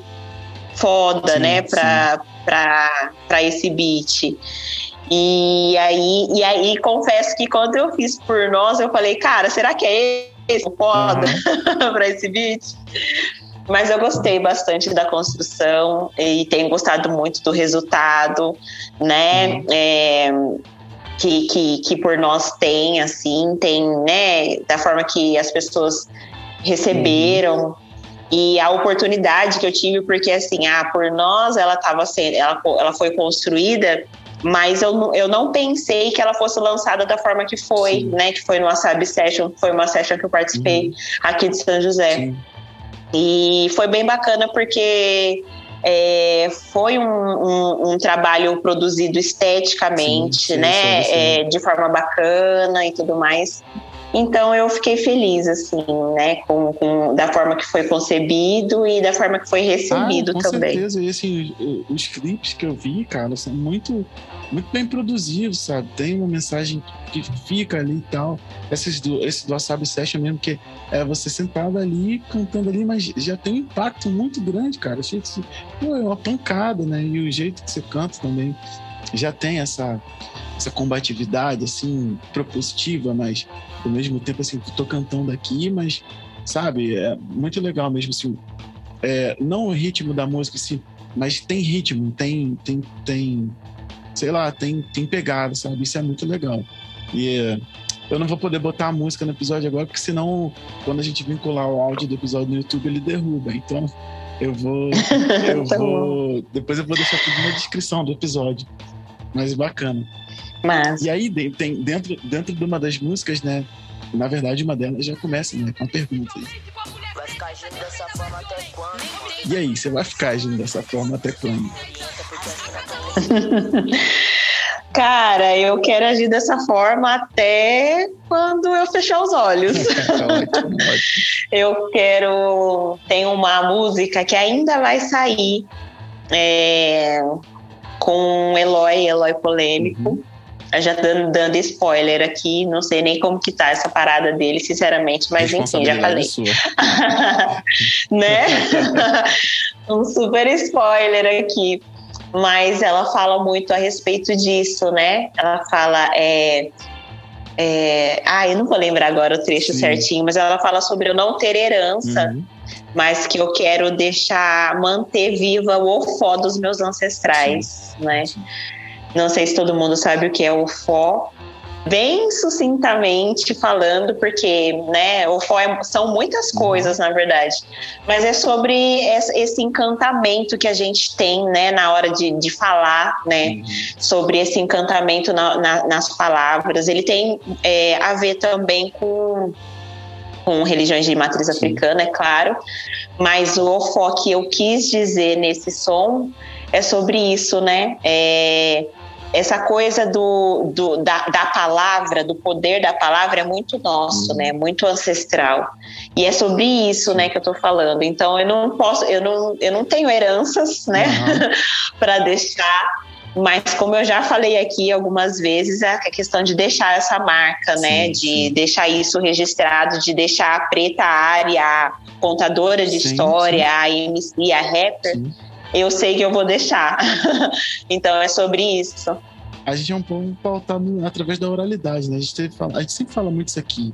S8: foda, sim, né, para esse beat. E aí, e aí, confesso que quando eu fiz por nós, eu falei, cara, será que é esse o foda uhum. para esse beat? Mas eu gostei bastante da construção e tenho gostado muito do resultado, né? Uhum. É, que, que, que por nós tem, assim, tem, né? Da forma que as pessoas receberam. Uhum e a oportunidade que eu tive, porque assim, ah, por nós ela estava sendo, ela, ela foi construída, mas eu, eu não pensei que ela fosse lançada da forma que foi, Sim. né? Que foi numa Sab Session, foi uma session que eu participei uhum. aqui de São José. Sim. E foi bem bacana porque é, foi um, um, um, trabalho produzido esteticamente, sim, sim, né? Sim, é, de forma bacana e tudo mais. Então eu fiquei feliz, assim, né, com, com, da forma que foi concebido e da forma que foi recebido
S6: ah,
S8: com também.
S6: Com certeza, e assim, os clipes que eu vi, cara, são muito, muito bem produzidos, sabe? Tem uma mensagem que fica ali e tal. Esses do, esse do Wasabi Session mesmo, que é você sentado ali, cantando ali, mas já tem um impacto muito grande, cara. Achei que, pô, é uma pancada, né? E o jeito que você canta também já tem essa essa combatividade, assim, propositiva, mas ao mesmo tempo, assim, tô cantando aqui, mas, sabe, é muito legal mesmo, assim, é, não o ritmo da música, assim, mas tem ritmo, tem, tem, tem, sei lá, tem, tem pegada, sabe? Isso é muito legal. E eu não vou poder botar a música no episódio agora, porque senão, quando a gente vincular o áudio do episódio no YouTube, ele derruba. Então, Eu vou. Eu
S8: Tá
S6: vou. Depois eu vou deixar tudo na descrição do episódio. Mas bacana.
S8: Mas.
S6: E aí, tem, dentro, dentro de uma das músicas, né? Na verdade, uma delas já começa, né? Com a pergunta. E aí, você vai ficar agindo dessa forma até quando?
S8: Cara, eu quero agir dessa forma até quando eu fechar os olhos.
S6: ótimo.
S8: Eu quero. Tem uma música que ainda vai sair é, com Eloy, Eloy polêmico. Eu Já dando, dando spoiler aqui, não sei nem como que tá essa parada dele, sinceramente, mas enfim, já falei.
S6: Sua.
S8: né? um super spoiler aqui. Mas ela fala muito a respeito disso, né? Ela fala. É, é, ah, eu não vou lembrar agora o trecho
S6: Sim.
S8: certinho, mas ela fala sobre eu não ter herança,
S6: Uhum.
S8: mas que eu quero deixar, manter viva o ofó dos meus ancestrais, né? Não sei se todo mundo sabe o que é ofó. Bem sucintamente falando, porque né, ofó é- são muitas coisas, na verdade. Mas é sobre esse encantamento que a gente tem né, na hora de, de falar, né? Sobre esse encantamento na- na- nas palavras. Ele tem é, a ver também com, com religiões de matriz africana, é claro. Mas o ofó que eu quis dizer nesse som é sobre isso, né? É, essa coisa do, do- da, da palavra, do poder da palavra é muito nosso, né? Muito ancestral. E é sobre isso, né, que eu tô falando. Então eu não posso, eu não, eu não tenho heranças, né, para deixar. Mas como eu já falei aqui algumas vezes, é a questão de deixar essa marca, né? De deixar isso registrado, de deixar a preta área, a contadora de
S6: Sim,
S8: história, a MC, a rapper. Eu sei que eu vou deixar. então é sobre isso.
S6: A gente é um pouco pautado através da oralidade, né? A gente, fala- a gente sempre fala muito isso aqui.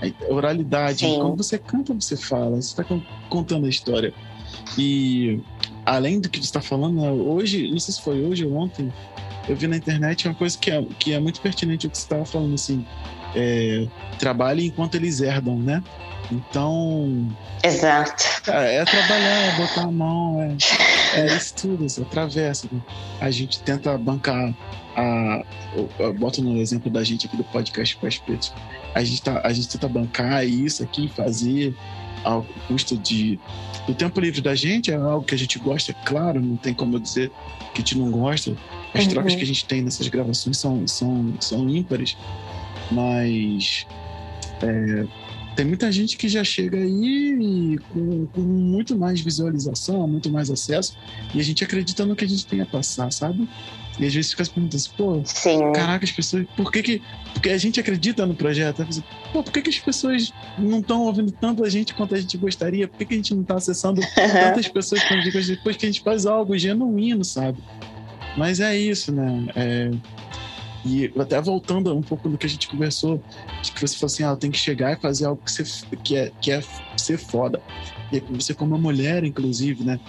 S6: A oralidade,
S8: Sim.
S6: quando você canta, você fala, você está contando a história. E além do que você está falando, né, hoje, não sei se foi hoje ou ontem, eu vi na internet uma coisa que é, que é muito pertinente ao que você estava falando, assim, é, trabalhe enquanto eles herdam, né? Então,
S8: Exato.
S6: Cara, é trabalhar, é botar a mão, é, é isso tudo, isso atravessa. né? A gente tenta bancar a. Eu, eu boto no exemplo da gente aqui do podcast Pés Pretos. A gente, tá, a gente tenta bancar isso aqui, fazer ao custo de. Do tempo livre da gente, é algo que a gente gosta, é claro, não tem como eu dizer que a gente não gosta. As
S8: Uhum.
S6: trocas que a gente tem nessas gravações são, são, são ímpares, mas. é, tem muita gente que já chega aí com, com muito mais visualização, muito mais acesso, e a gente acredita no que a gente tem a passar, sabe? E às vezes fica se perguntando assim, pô,
S8: Sim.
S6: caraca, as pessoas, por que que. Porque a gente acredita no projeto, pô, por que, que as pessoas não estão ouvindo tanto a gente quanto a gente gostaria? Por que, que a gente não está acessando tantas pessoas quanto a gente gostaria? Depois que a gente faz algo genuíno, sabe? Mas é isso, né? É, e até voltando um pouco do que a gente conversou, de que você falou assim, ah, tem que chegar e fazer algo que, você, que, é, que é ser foda. E você como mulher, inclusive, né?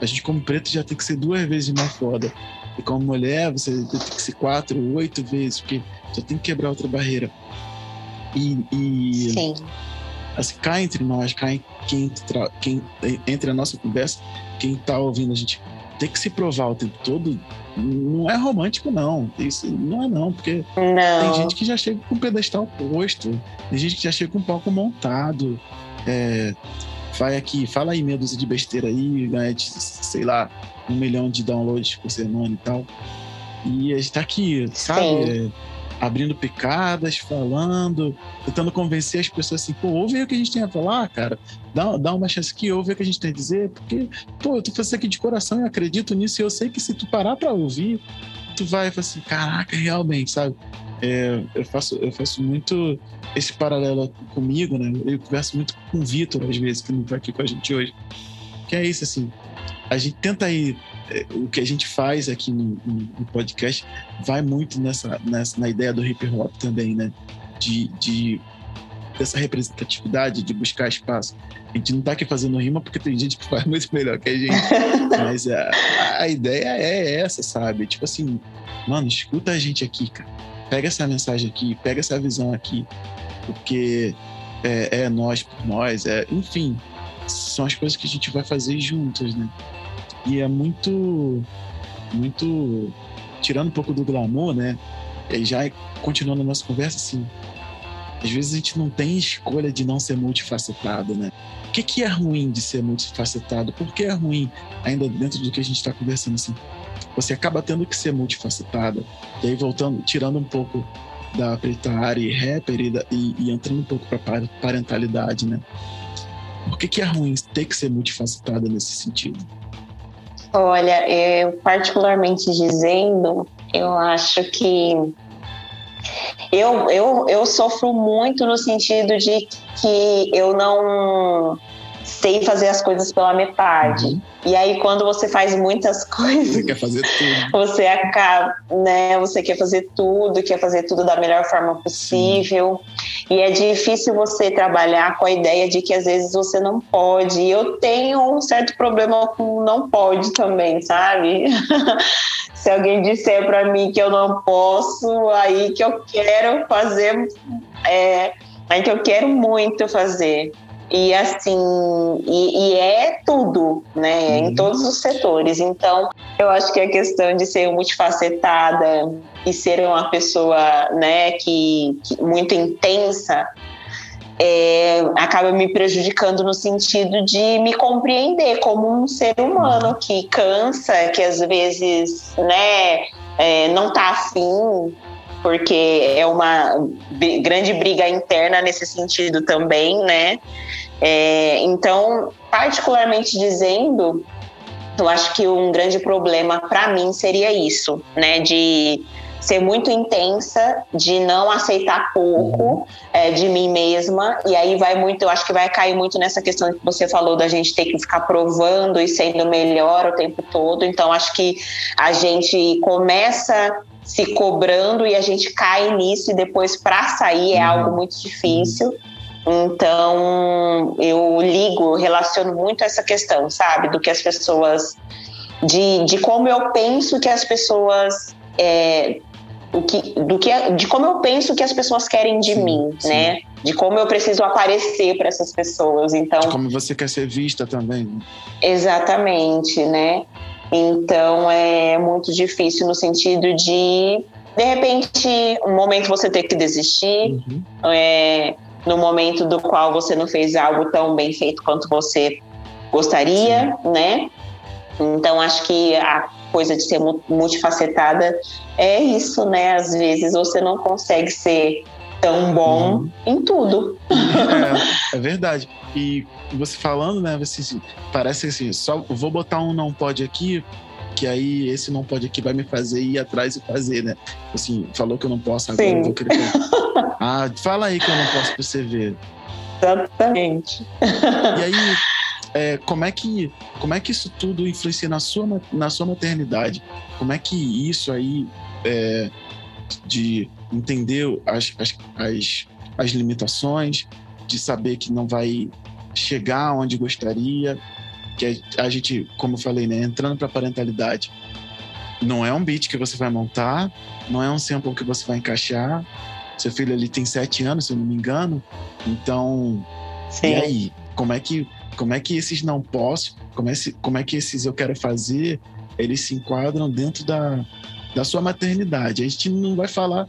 S6: A gente como preto já tem que ser duas vezes mais foda. E como mulher, você tem que ser quatro, oito vezes, porque já tem que quebrar outra barreira. E, e
S8: Sim.
S6: assim, cá entre nós, cá em- quem, quem, entre a nossa conversa, quem tá ouvindo a gente tem que se provar o tempo todo, não é romântico, não. Isso não é não, porque tem
S8: Não.
S6: gente que já chega com o pedestal posto, tem gente que já chega com o palco montado. É, vai aqui, fala aí meia dúzia de besteira aí, ganha, de, sei lá, um milhão de downloads por semana e tal. E a gente tá aqui, sabe? É, abrindo picadas, falando, tentando convencer as pessoas assim, pô, ouve o que a gente tem a falar, cara. Dá, dá uma chance aqui, ouve o que a gente tem a dizer, porque, pô, eu tô fazendo isso aqui de coração e acredito nisso, e eu sei que se tu parar pra ouvir, tu vai falar assim, caraca, realmente, sabe? É, eu, faço, eu faço muito esse paralelo comigo, né? Eu converso muito com o Vitor, às vezes, que não tá aqui com a gente hoje. Que é isso, assim, a gente tenta é, o que a gente faz aqui no, no- no podcast vai muito nessa, nessa na ideia do hip hop também, né? De, de dessa representatividade, de buscar espaço. A gente não tá aqui fazendo rima porque tem gente que faz muito melhor que a gente. Mas a, a ideia é essa, sabe? Tipo assim, mano, escuta a gente aqui, cara. Pega essa mensagem aqui, pega essa visão aqui. Porque é, é nós por nós, é, enfim, são as coisas que a gente vai fazer juntos, né? E é muito, muito tirando um pouco do glamour, né? E já continuando a nossa conversa, assim, às vezes a gente não tem escolha de não ser multifacetado, né? O que, que é ruim de ser multifacetado? Por que é ruim, ainda dentro do que a gente está conversando, assim? Você acaba tendo que ser multifacetada. E aí, voltando, tirando um pouco da preta área e rapper e, e, e entrando um pouco para parentalidade, né? Por que, que é ruim ter que ser multifacetada nesse sentido?
S8: Olha, eu particularmente dizendo, eu acho que eu, eu, eu sofro muito no sentido de que eu não sei fazer as coisas pela metade. Uhum. E aí, quando você faz muitas coisas.
S6: Você quer fazer tudo.
S8: Você acaba, né? Você quer fazer tudo, quer fazer tudo da melhor forma possível. Sim. E é difícil você trabalhar com a ideia de que às vezes você não pode. E eu tenho um certo problema com não pode também, sabe? Se alguém disser para mim que eu não posso, aí que eu quero fazer. É, aí que eu quero muito fazer. E assim, e, e é tudo, né? Uhum. Em todos os setores. Então, eu acho que a questão de ser multifacetada e ser uma pessoa, né, que, que muito intensa, é, acaba me prejudicando no sentido de me compreender como um ser humano que cansa, que às vezes, né, é, não tá afim, porque é uma grande briga interna nesse sentido também, né? É, então, particularmente dizendo, eu acho que um grande problema para mim seria isso, né? De ser muito intensa, de não aceitar pouco uhum. é, de mim mesma. E aí vai muito, eu acho que vai cair muito nessa questão que você falou da gente ter que ficar provando e sendo melhor o tempo todo. Então, acho que a gente começa se cobrando e a gente cai nisso e depois para sair é uhum. algo muito difícil. Então, eu ligo, relaciono muito essa questão, sabe? Do que as pessoas. De, de como eu penso que as pessoas. É, o que, do que, de como eu penso que as pessoas querem de sim, mim, sim. né? De como eu preciso aparecer para essas pessoas. Então, de
S6: como você quer ser vista também. Né?
S8: Exatamente, né? Então é muito difícil no sentido de, de repente, um momento você ter que desistir, uhum. é, no momento do qual você não fez algo tão bem feito quanto você gostaria, Sim. né? Então acho que a coisa de ser multifacetada é isso, né? Às vezes você não consegue ser tão bom uhum. em tudo.
S6: É, é, verdade. E você falando, né? Você, parece assim, só vou botar um não pode aqui, que aí esse não pode aqui vai me fazer ir atrás e fazer, né? Assim, falou que eu não posso agora, Sim. eu vou querer. ah, fala aí que eu não posso pra você ver.
S8: Exatamente.
S6: E aí, é, como, é que, como é que isso tudo influencia na sua, na sua maternidade? Como é que isso aí é, de entender as, as, as, as limitações, de saber que não vai chegar onde gostaria, que a, a gente, como eu falei, né, entrando para parentalidade, não é um beat que você vai montar, não é um sample que você vai encaixar. Seu filho ali tem sete anos, se eu não me engano. Então, Sim. e aí? Como é que como é que esses não posso, como é, como é que esses eu quero fazer, eles se enquadram dentro da, da sua maternidade? A gente não vai falar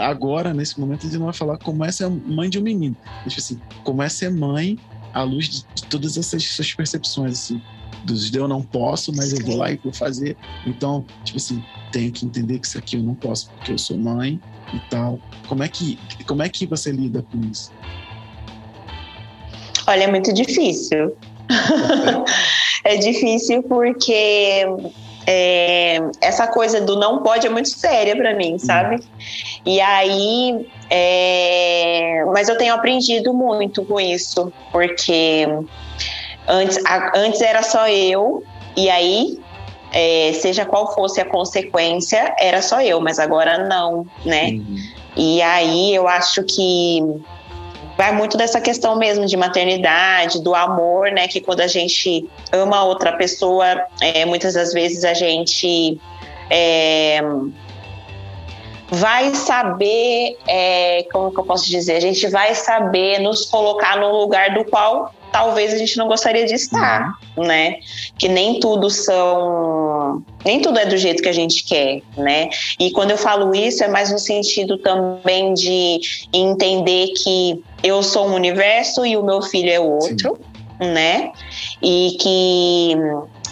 S6: agora, nesse momento, a gente não vai falar como é ser mãe de um menino. Tipo assim, como é ser mãe à luz de, todas essas suas percepções, assim, dos eu não posso, mas eu vou lá e vou fazer. Então, tipo assim, tenho que entender que isso aqui eu não posso porque eu sou mãe e tal. Como é que, como é que você lida com isso?
S8: Olha, é muito difícil. é difícil porque é, essa coisa do não pode é muito séria para mim, sabe? Uhum. E aí, é, mas eu tenho aprendido muito com isso, porque antes, a, antes era só eu, e aí, é, seja qual fosse a consequência, era só eu, mas agora não, né? Uhum. E aí eu acho que vai muito dessa questão mesmo de maternidade, do amor, né? Que quando a gente ama outra pessoa, é, muitas das vezes a gente é, vai saber, é, como que eu posso dizer? A gente vai saber nos colocar no lugar do qual talvez a gente não gostaria de estar, uhum. né? Que nem tudo são, nem tudo é do jeito que a gente quer, né? E quando eu falo isso é mais no sentido também de entender que eu sou um universo e o meu filho é outro, Sim. né? E que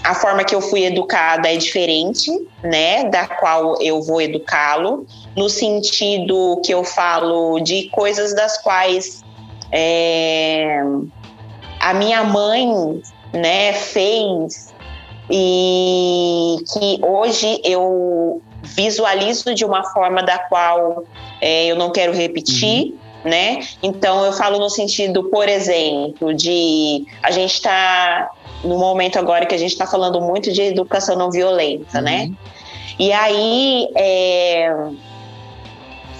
S8: a forma que eu fui educada é diferente, né, da qual eu vou educá-lo, no sentido que eu falo de coisas das quais é, a minha mãe, né, fez e que hoje eu visualizo de uma forma da qual é, eu não quero repetir. Uhum né? Então eu falo no sentido, por exemplo, de a gente está no momento agora que a gente está falando muito de educação não violenta, né? uhum. né? E aí é,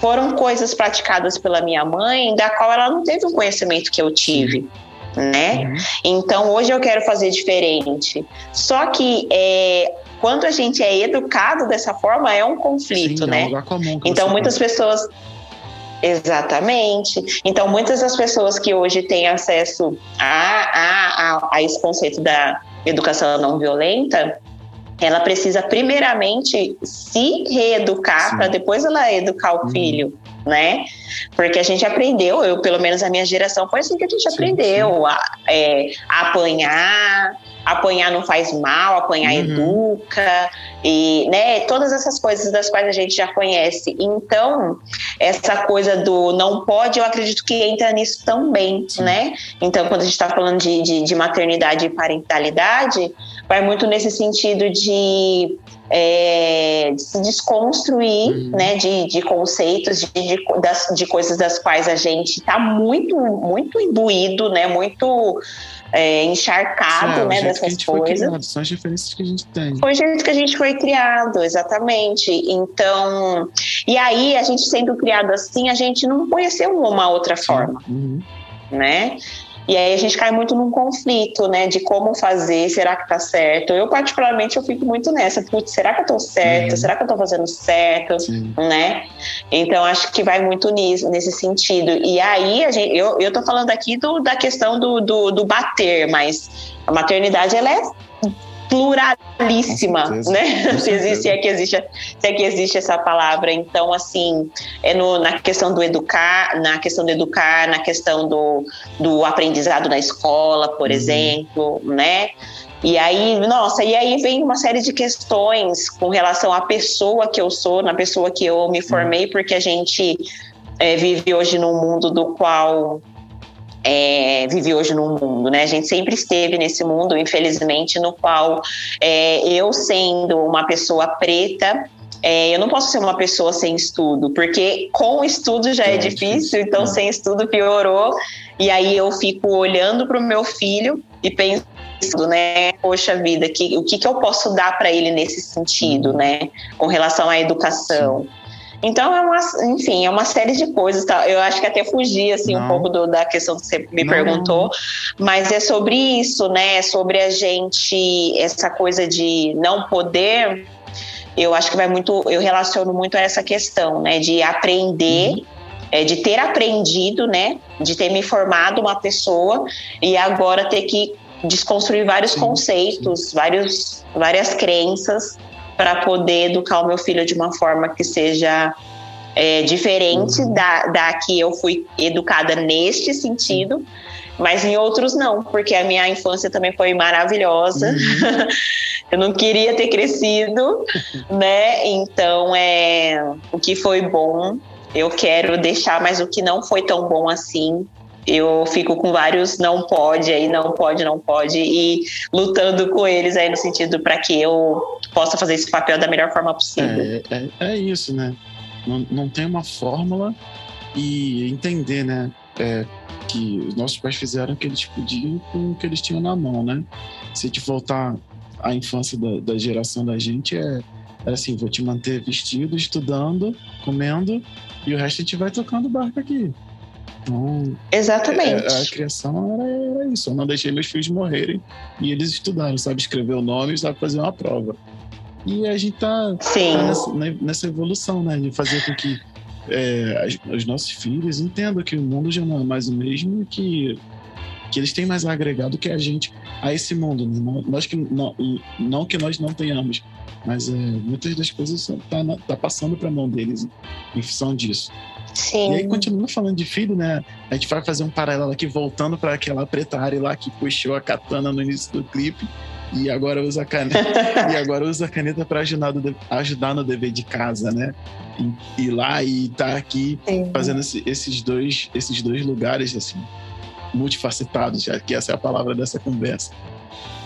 S8: foram coisas praticadas pela minha mãe, da qual ela não teve o conhecimento que eu tive. Né? Uhum. Então hoje eu quero fazer diferente. Só que é, quando a gente é educado dessa forma é um conflito, Sim, né? É um comum então muitas pessoas Exatamente. Então, muitas das pessoas que hoje têm acesso a, a, a, a esse conceito da educação não violenta, ela precisa primeiramente se reeducar para depois ela educar o uhum. filho, né? Porque a gente aprendeu, eu pelo menos a minha geração foi assim que a gente sim, aprendeu sim. A, é, a apanhar, apanhar não faz mal, apanhar uhum. educa, e né, todas essas coisas das quais a gente já conhece. Então, essa coisa do não pode, eu acredito que entra nisso também, Sim. né? Então, quando a gente está falando de, de, de, maternidade e parentalidade, vai muito nesse sentido de, é, de se desconstruir, uhum. né, de, de conceitos, de, de, das, de coisas das quais a gente está muito, muito imbuído, né, muito é, encharcado Sim, né, dessas coisas. Criado,
S6: são as referências que a gente tem.
S8: Foi o jeito que a gente foi criado, exatamente. Então, e aí a gente sendo criado assim, a gente não conheceu uma outra forma, uhum. né? E aí a gente cai muito num conflito, né? De como fazer, será que tá certo? Eu, particularmente, eu fico muito nessa. Putz, será que eu tô certo? Uhum. Será que eu tô fazendo certo? Sim. Né? Então, acho que vai muito nisso, nesse sentido. E aí, a gente, eu, eu tô falando aqui do, da questão do, do, do bater, mas a maternidade, ela é pluralíssima, né? Se existe, se é que existe, se é que existe essa palavra. Então, assim, é no, na questão do educar, na questão do educar, na questão do, do aprendizado na escola, por uhum. exemplo, né? E aí, nossa, e aí vem uma série de questões com relação à pessoa que eu sou, na pessoa que eu me formei, uhum. porque a gente é, vive hoje num mundo do qual é, vive hoje no mundo, né? A gente sempre esteve nesse mundo, infelizmente, no qual é, eu sendo uma pessoa preta, é, eu não posso ser uma pessoa sem estudo, porque com estudo já é, é difícil, então é. sem estudo piorou. E aí eu fico olhando para o meu filho e pensando, né, poxa vida, que, o que, que eu posso dar para ele nesse sentido, uhum. né, com relação à educação. Sim. Então, é uma, enfim, é uma série de coisas. Tá? Eu acho que até fugi assim, não. um pouco do, da questão que você me não. perguntou, mas é sobre isso, né? É sobre a gente, essa coisa de não poder. Eu acho que vai muito, eu relaciono muito a essa questão, né? De aprender. Uhum. É, de ter aprendido, né, de ter me formado uma pessoa e agora ter que desconstruir vários sim, conceitos, sim. Vários, várias crenças para poder educar o meu filho de uma forma que seja é, diferente uhum. da, da que eu fui educada neste sentido, mas em outros não, porque a minha infância também foi maravilhosa. Uhum. eu não queria ter crescido, né? Então, é, o que foi bom, eu quero deixar, mas o que não foi tão bom assim, eu fico com vários não pode aí, não pode, não pode, e lutando com eles aí no sentido para que eu possa fazer esse papel da melhor forma possível.
S6: É, é, é isso, né? Não, não tem uma fórmula e entender, né? É, que os nossos pais fizeram o que eles podiam com o que eles tinham na mão, né? Se gente voltar à infância da, da geração da gente, é, é assim: vou te manter vestido, estudando, comendo, e o resto a gente vai tocando barco aqui.
S8: Então, Exatamente.
S6: A, é, a criação era, era, isso. Eu não deixei meus filhos morrerem e eles estudaram, sabe escrever o nome e sabe fazer uma prova. E a gente tá, tá nessa, né, nessa, evolução, né? De fazer com que é, os nossos filhos entendam que o mundo já não é mais o mesmo e que que eles têm mais agregado que a gente a esse mundo. Né? Nós que não, não que nós não tenhamos, mas é, muitas das coisas estão tá, tá passando para a mão deles em função disso.
S8: Sim.
S6: E aí, continuando falando de filho, né? A gente vai fazer um paralelo aqui, voltando para aquela preta Ari lá que puxou a katana no início do clipe e agora usa a caneta, e agora usa a caneta para ajudar, ajudar no dever de casa, né? E, ir lá e tá aqui Sim. fazendo esse, esses dois esses dois lugares assim multifacetados, já que essa é a palavra dessa conversa.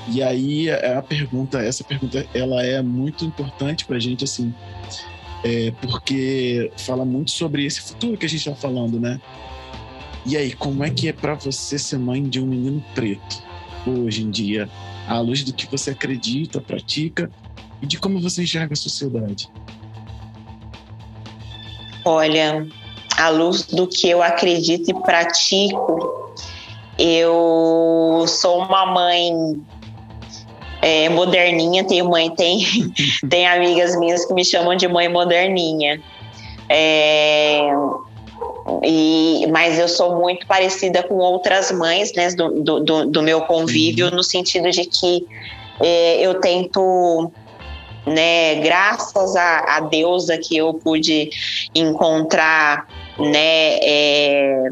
S6: E aí é a pergunta, essa pergunta, ela é muito importante para a gente assim, é, porque fala muito sobre esse futuro que a gente está falando, né? E aí, como é que é para você ser mãe de um menino preto hoje em dia, à luz do que você acredita, pratica e de como você enxerga a sociedade?
S8: Olha, à luz do que eu acredito e pratico, eu sou uma mãe é, moderninha, tenho mãe, tem, tem amigas minhas que me chamam de mãe moderninha. É, e, mas eu sou muito parecida com outras mães né, do, do, do meu convívio, uhum. no sentido de que é, eu tento, né, graças a, a deusa que eu pude encontrar, né, é,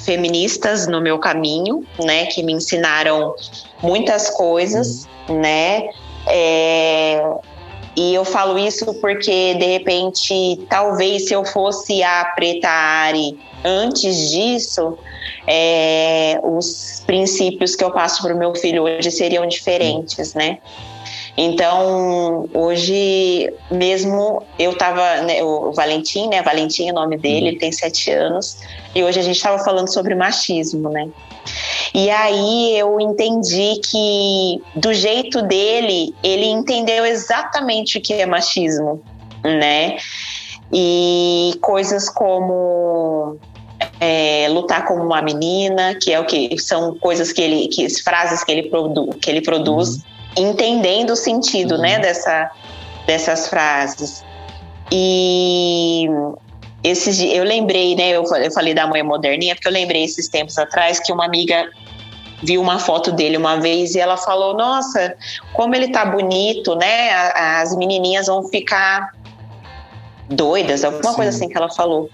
S8: feministas no meu caminho, né, que me ensinaram muitas coisas, né? É, e eu falo isso porque, de repente, talvez se eu fosse a Preta Ari antes disso, é, os princípios que eu passo para o meu filho hoje seriam diferentes, né? Então, hoje mesmo eu estava, né, o Valentim, né? Valentim é o nome dele, uhum. ele tem sete anos, e hoje a gente estava falando sobre machismo, né? E aí eu entendi que, do jeito dele, ele entendeu exatamente o que é machismo, né? E coisas como é, lutar como uma menina, que é o que são coisas que ele, que frases que ele, produ, que ele produz. Uhum entendendo o sentido, né, uhum. né, dessa, dessas frases. E esses, eu lembrei, né, eu, eu falei da mãe moderninha, porque eu lembrei esses tempos atrás que uma amiga viu uma foto dele uma vez e ela falou: Nossa, como ele tá bonito, né? As menininhas vão ficar doidas, alguma Sim. coisa assim que ela falou.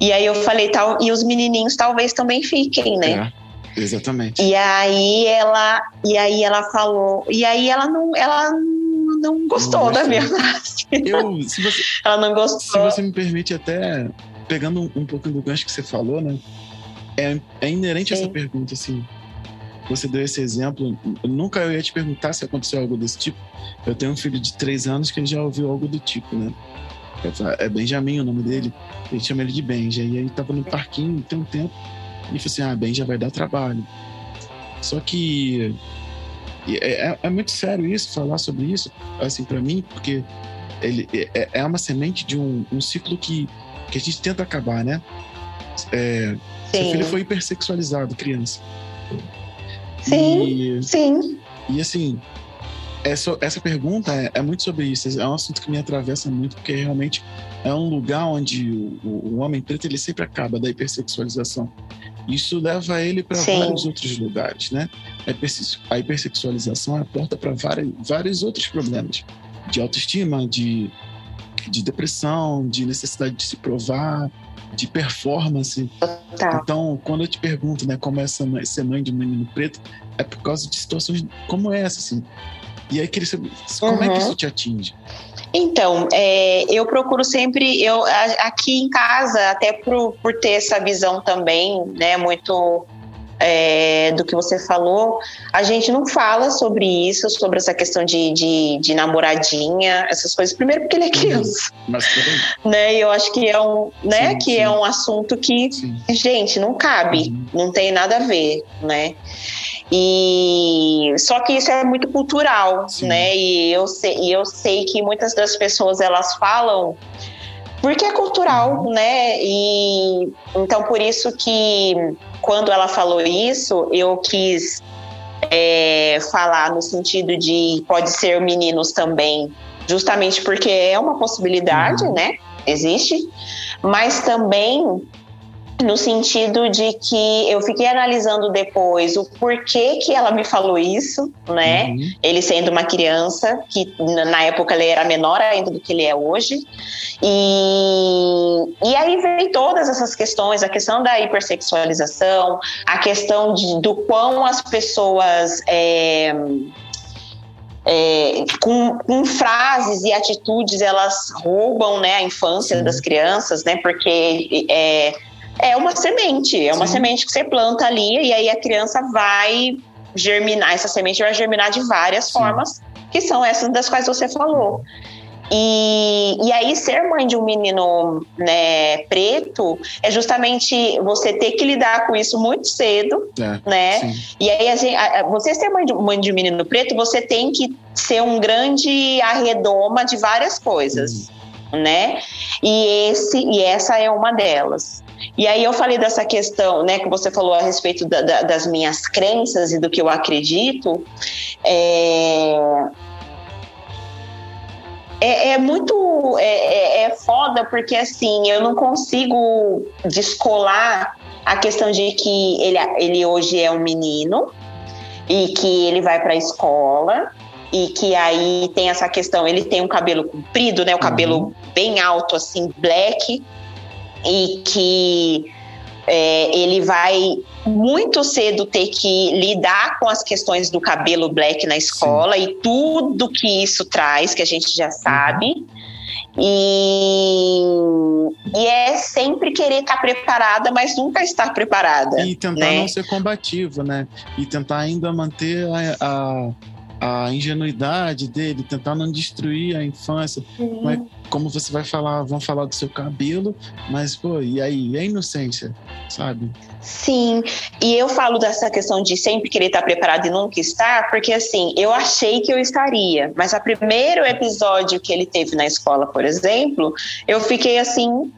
S8: E aí eu falei: tal, e os menininhos talvez também fiquem, né?
S6: Exatamente.
S8: E aí ela, e aí ela falou, e aí ela não, ela não gostou não da minha frase.
S6: Eu, se você,
S8: ela não gostou.
S6: Se você me permite até pegando um, um pouco do gancho que você falou, né? É, é inerente Sim. essa pergunta assim. Você deu esse exemplo. Eu nunca eu ia te perguntar se aconteceu algo desse tipo. Eu tenho um filho de três anos que ele já ouviu algo do tipo, né? É Benjamin o nome dele. A gente chama ele de Benja. E aí tava no parquinho tem um tempo. E falei assim: ah, bem, já vai dar trabalho. Só que é, é, é muito sério isso, falar sobre isso, assim, para mim, porque ele é, é, uma semente de um, um, ciclo que, que a gente tenta acabar, né? É, seu filho foi hipersexualizado, criança.
S8: Sim, e, sim.
S6: E assim, essa, essa pergunta é, é, muito sobre isso. É um assunto que me atravessa muito, porque realmente é um lugar onde o, o homem preto ele sempre acaba da hipersexualização. Isso leva ele para vários outros lugares, né? A hipersexualização é a porta para vários outros problemas de autoestima, de, de depressão, de necessidade de se provar, de performance. Então, quando eu te pergunto, né, como é ser mãe de um menino preto, é por causa de situações como essa, assim. E aí, queria saber, como uhum. é que uhum. isso te atinge?
S8: Então, é, eu procuro sempre, eu aqui em casa, até por, por ter essa visão também, né, muito é, do que você falou, a gente não fala sobre isso, sobre essa questão de, de, de namoradinha, essas coisas. Primeiro porque ele é criança,
S6: Mas,
S8: né? E eu acho que é um, né? Sim, que sim. é um assunto que, sim. gente, não cabe, uhum. não tem nada a ver, né? E só que isso é muito cultural, né? E eu sei, e eu sei que muitas das pessoas elas falam porque é cultural, uhum. né? E então por isso que quando ela falou isso, eu quis é, falar no sentido de pode ser meninos também, justamente porque é uma possibilidade, uhum. né? Existe, mas também no sentido de que eu fiquei analisando depois o porquê que ela me falou isso, né? Uhum. Ele sendo uma criança, que na época ele era menor ainda do que ele é hoje. E, e aí vem todas essas questões, a questão da hipersexualização, a questão de, do quão as pessoas. É, é, com, com, frases e atitudes elas roubam né, a infância das crianças, né? Porque é, é uma semente, é uma Sim. semente que você planta ali e aí a criança vai germinar, essa semente vai germinar de várias Sim. formas, que são essas das quais você falou. E, e aí, ser mãe de um menino né, preto é justamente você ter que lidar com isso muito cedo, é, né? Sim. E aí, a gente, a, você ser mãe de, mãe de um menino preto, você tem que ser um grande arredoma de várias coisas, uhum. Né? E, esse, e essa é uma delas. E aí eu falei dessa questão, né, que você falou a respeito da, da, das minhas crenças e do que eu acredito. É, é, é muito é, é, é foda porque assim eu não consigo descolar a questão de que ele, ele hoje é um menino e que ele vai para a escola e que aí tem essa questão, ele tem um cabelo comprido, né, o cabelo uhum. bem alto assim, black, e que é, ele vai muito cedo ter que lidar com as questões do cabelo black na escola Sim. e tudo que isso traz, que a gente já sabe. E, e é sempre querer estar preparada, mas nunca estar preparada.
S6: E tentar
S8: né?
S6: não ser combativo, né? E tentar ainda manter a, a a ingenuidade dele, tentar não destruir a infância. Uhum. como você vai falar, vão falar do seu cabelo, mas, pô, e aí? E a inocência, sabe?
S8: Sim, e eu falo dessa questão de sempre querer estar preparado e nunca estar, porque assim, eu achei que eu estaria, mas o primeiro episódio que ele teve na escola, por exemplo, eu fiquei assim,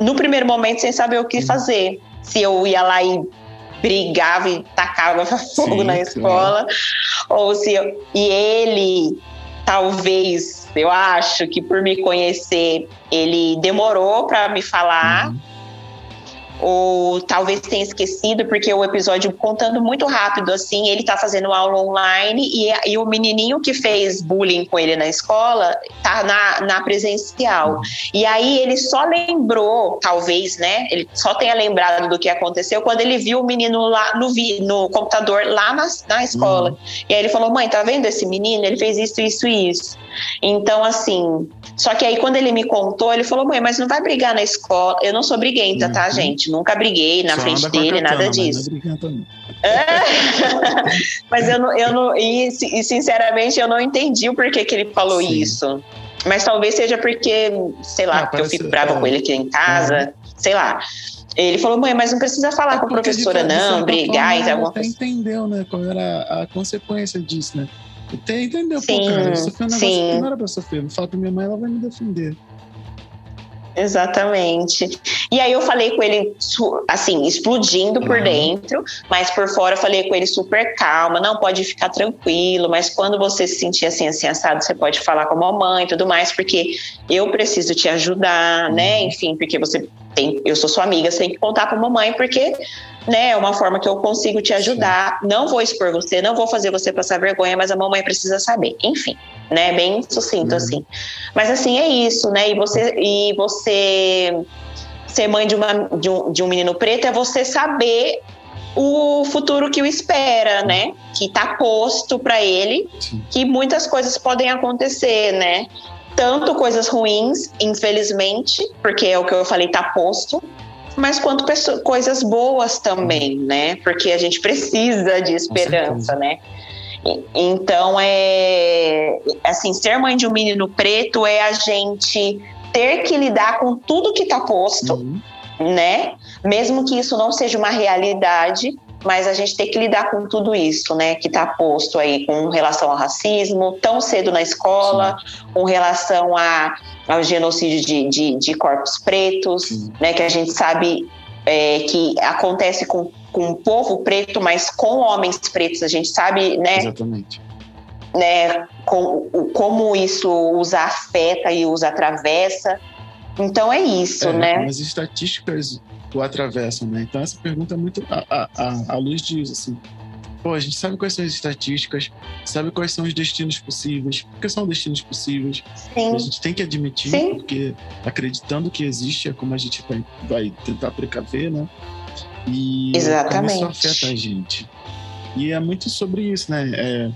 S8: no primeiro momento, sem saber o que fazer. Se eu ia lá e brigava e tacava fogo Sim, na escola, claro. ou se eu, e ele talvez, eu acho que por me conhecer, ele demorou para me falar. Uhum ou talvez tenha esquecido, porque o episódio contando muito rápido, assim, ele tá fazendo aula online e, e o menininho que fez bullying com ele na escola tá na, na presencial. E aí ele só lembrou, talvez, né? Ele só tenha lembrado do que aconteceu quando ele viu o menino lá no, no computador lá na, na escola. Uhum. E aí ele falou: mãe, tá vendo esse menino? Ele fez isso, isso e isso. Então, assim, só que aí quando ele me contou, ele falou: mãe, mas não vai brigar na escola. Eu não sou briguenta, tá, uhum. tá, gente? Nunca briguei na Só frente dele, nada disso. mas eu não, eu não e, e, sinceramente eu não entendi o porquê que ele falou Sim. isso. Mas talvez seja porque, sei lá, porque eu fico brava é. com ele aqui em casa, sei lá. Ele falou, mãe, mas não precisa falar é com a professora, não, brigar e
S6: alguma coisa. entendeu, né? Qual era a consequência disso, né? Até entendeu, sim, pô, cara, eu sofri um negócio sim. que não era pra sofrer. Não fala pra minha mãe, ela vai me defender.
S8: Exatamente. E aí eu falei com ele, assim, explodindo por uhum. dentro, mas por fora eu falei com ele super calma, não pode ficar tranquilo, mas quando você se sentir assim, assim, assado, você pode falar com a mamãe e tudo mais, porque eu preciso te ajudar, né? Uhum. Enfim, porque você tem, eu sou sua amiga, você tem que contar pra mamãe, porque né, é uma forma que eu consigo te ajudar. Sim. Não vou expor você, não vou fazer você passar vergonha, mas a mamãe precisa saber. Enfim, né, bem sucinto uhum. assim. Mas assim é isso, né? E você e você ser mãe de, uma, de, um, de um menino preto é você saber o futuro que o espera, né? Que tá posto para ele, Sim. que muitas coisas podem acontecer, né? Tanto coisas ruins, infelizmente, porque é o que eu falei, tá posto, mas quanto pessoas, coisas boas também, né? Porque a gente precisa de esperança, né? Então é assim, ser mãe de um menino preto é a gente ter que lidar com tudo que está posto, uhum. né? Mesmo que isso não seja uma realidade, mas a gente tem que lidar com tudo isso, né, que está posto aí com relação ao racismo, tão cedo na escola, Sim. com relação a, ao genocídio de, de, de corpos pretos, Sim. né, que a gente sabe é, que acontece com, com o povo preto, mas com homens pretos, a gente sabe, né?
S6: Exatamente.
S8: Né, com, como isso os afeta e os atravessa. Então é isso,
S6: é,
S8: né?
S6: As estatísticas o atravessam, né? Então essa pergunta é muito à, luz disso, assim. Pô, a gente sabe quais são as estatísticas, sabe quais são os destinos possíveis, porque são destinos possíveis.
S8: Sim.
S6: A gente tem que admitir,
S8: Sim.
S6: porque acreditando que existe é como a gente vai, vai tentar precaver, né? E
S8: Exatamente.
S6: como isso afeta a gente. E é muito sobre isso, né? É,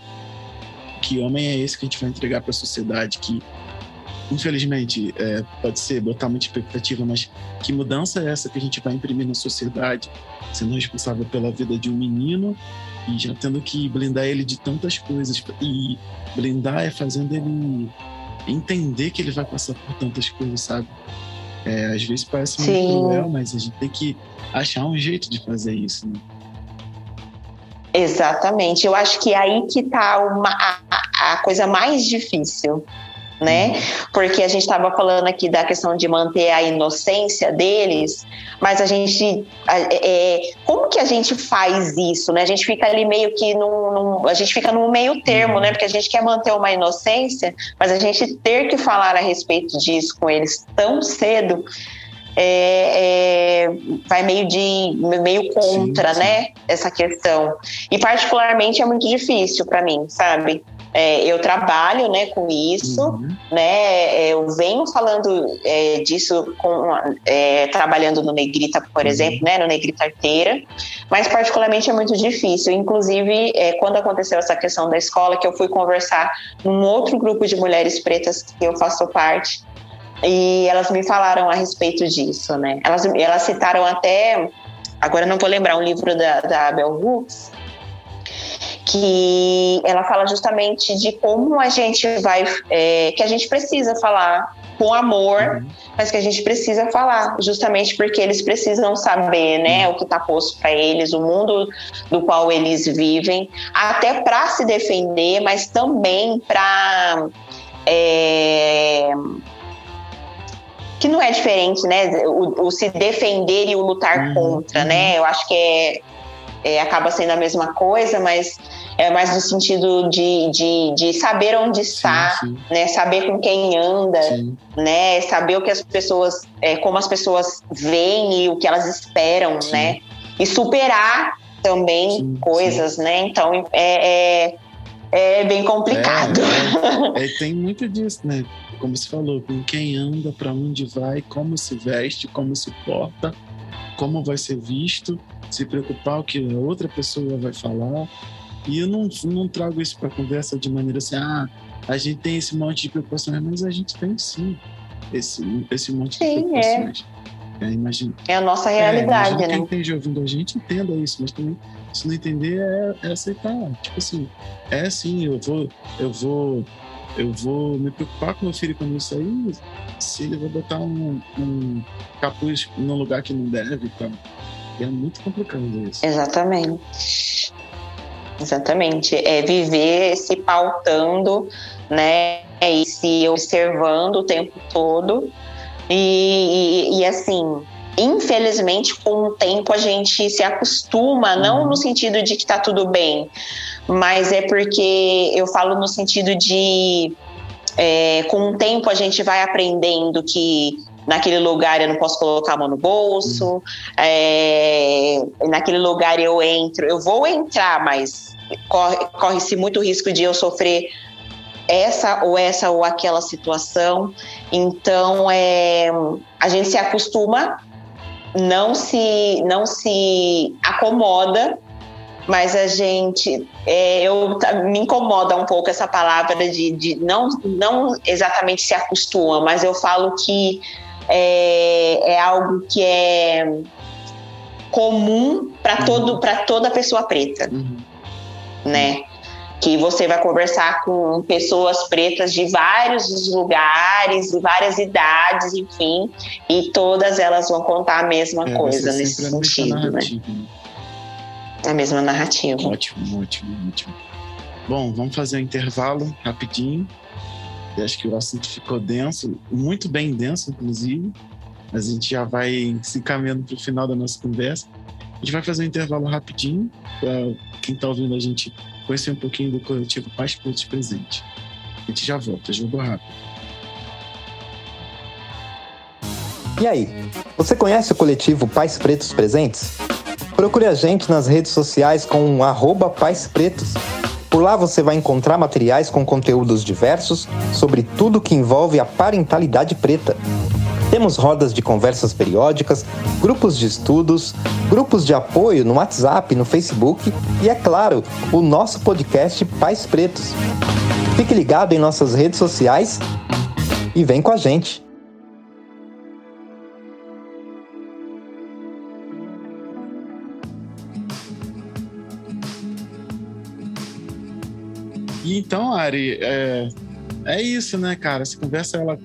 S6: que homem é esse que a gente vai entregar para a sociedade que infelizmente, é, pode ser botar muita expectativa, mas que mudança é essa que a gente vai imprimir na sociedade, sendo responsável pela vida de um menino e já tendo que blindar ele de tantas coisas e blindar é fazendo ele entender que ele vai passar por tantas coisas, sabe? É, às vezes parece muito
S8: Sim.
S6: cruel, mas a gente tem que achar um jeito de fazer isso. Né?
S8: Exatamente. Eu acho que é aí que está a, a coisa mais difícil, né? Porque a gente estava falando aqui da questão de manter a inocência deles, mas a gente, é, como que a gente faz isso, né? A gente fica ali meio que num, num, a gente fica num meio termo, né? Porque a gente quer manter uma inocência, mas a gente ter que falar a respeito disso com eles tão cedo. É, é, vai meio de meio contra, sim, sim. né? Essa questão e particularmente é muito difícil para mim, sabe? É, eu trabalho né, com isso, uhum. né? Eu venho falando é, disso com, é, trabalhando no Negrita, por uhum. exemplo, né? No Negrita Arteira, mas particularmente é muito difícil. Inclusive, é, quando aconteceu essa questão da escola, que eu fui conversar num outro grupo de mulheres pretas que eu faço parte, e elas me falaram a respeito disso, né? Elas, elas citaram até, agora não vou lembrar, um livro da, da Bell Hooks, que ela fala justamente de como a gente vai, é, que a gente precisa falar com amor, mas que a gente precisa falar, justamente porque eles precisam saber, né, o que está posto para eles, o mundo do qual eles vivem, até para se defender, mas também para é, que não é diferente, né? O, o, se defender e o lutar contra, né? Eu acho que é, é, acaba sendo a mesma coisa, mas é mais no sentido de, de, de saber onde está, sim, sim. né? Saber com quem anda, sim. né? Saber o que as pessoas, é, como as pessoas veem e o que elas esperam, né? E superar também coisas, né? Então é, é, é bem complicado.
S6: É, tem muito disso, né? Como você falou, com quem anda, para onde vai, como se veste, como se porta, como vai ser visto, se preocupar o que a outra pessoa vai falar. E eu não, não trago isso para conversa de maneira assim, ah, a gente tem esse monte de preocupações, mas a gente tem sim esse, esse monte
S8: sim,
S6: de preocupações. É. É, imagina,
S8: é a nossa realidade,
S6: é,
S8: né?
S6: Quem esteja ouvindo a gente entenda isso, mas também se não entender é, é aceitar. Tipo assim, é assim, eu vou, eu vou eu vou me preocupar com meu filho quando isso aí, se ele vai botar um, um capuz num lugar que não deve e tal. É muito complicado isso.
S8: Exatamente. Exatamente. É viver se pautando, né? E se observando o tempo todo. E, e, e assim, infelizmente, com o tempo a gente se acostuma, não no sentido de que tá tudo bem, mas é porque eu falo no sentido de é, com o tempo a gente vai aprendendo que naquele lugar eu não posso colocar a mão no bolso, é, naquele lugar eu entro, eu vou entrar, mas corre-se corre muito risco de eu sofrer essa ou essa ou aquela situação. Então, é, a gente se acostuma, não se, não se acomoda, mas a gente, é, eu me incomoda um pouco essa palavra de, de não, não exatamente se acostuma, mas eu falo que é, é algo que é comum para todo para toda pessoa preta,
S6: uhum.
S8: né? que você vai conversar com pessoas pretas de vários lugares, de várias idades, enfim, e todas elas vão contar a mesma
S6: é,
S8: coisa nesse sentido, né? A mesma narrativa.
S6: Ótimo, ótimo, ótimo. Bom, vamos fazer um intervalo rapidinho. Acho que o assunto ficou denso, muito bem denso, inclusive. Mas a gente já vai se encaminhando para o final da nossa conversa. A gente vai fazer um intervalo rapidinho para quem está ouvindo a gente conhecer um pouquinho do coletivo Paz Pretos Presente. A gente já volta, jogo rápido.
S9: E aí, você conhece o coletivo Pais Pretos Presentes? Procure a gente nas redes sociais com arroba Pais Pretos. Por lá você vai encontrar materiais com conteúdos diversos sobre tudo que envolve a parentalidade preta. Temos rodas de conversas periódicas, grupos de estudos, grupos de apoio no WhatsApp, no Facebook e, é claro, o nosso podcast Pais Pretos. Fique ligado em nossas redes sociais e vem com a gente.
S6: Então, Ari, é, é isso, né, cara? Essa conversa ela,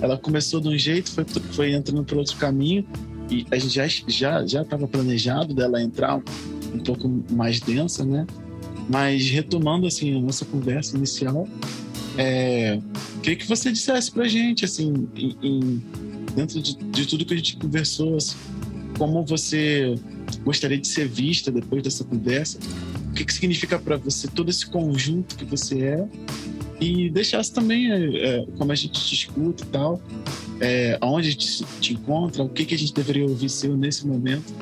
S6: ela começou de um jeito, foi, foi entrando por outro caminho e a gente já já estava planejado dela entrar um, um, pouco mais densa, né? Mas retomando assim a nossa conversa inicial, é, queria que você dissesse para gente assim, em, em, dentro de, de, tudo que a gente conversou, assim, como você gostaria de ser vista depois dessa conversa? Que, que significa para você todo esse conjunto que você é e deixasse também é, é, como a gente te escuta e tal, é, aonde a gente te encontra, o que, que a gente deveria ouvir seu nesse momento.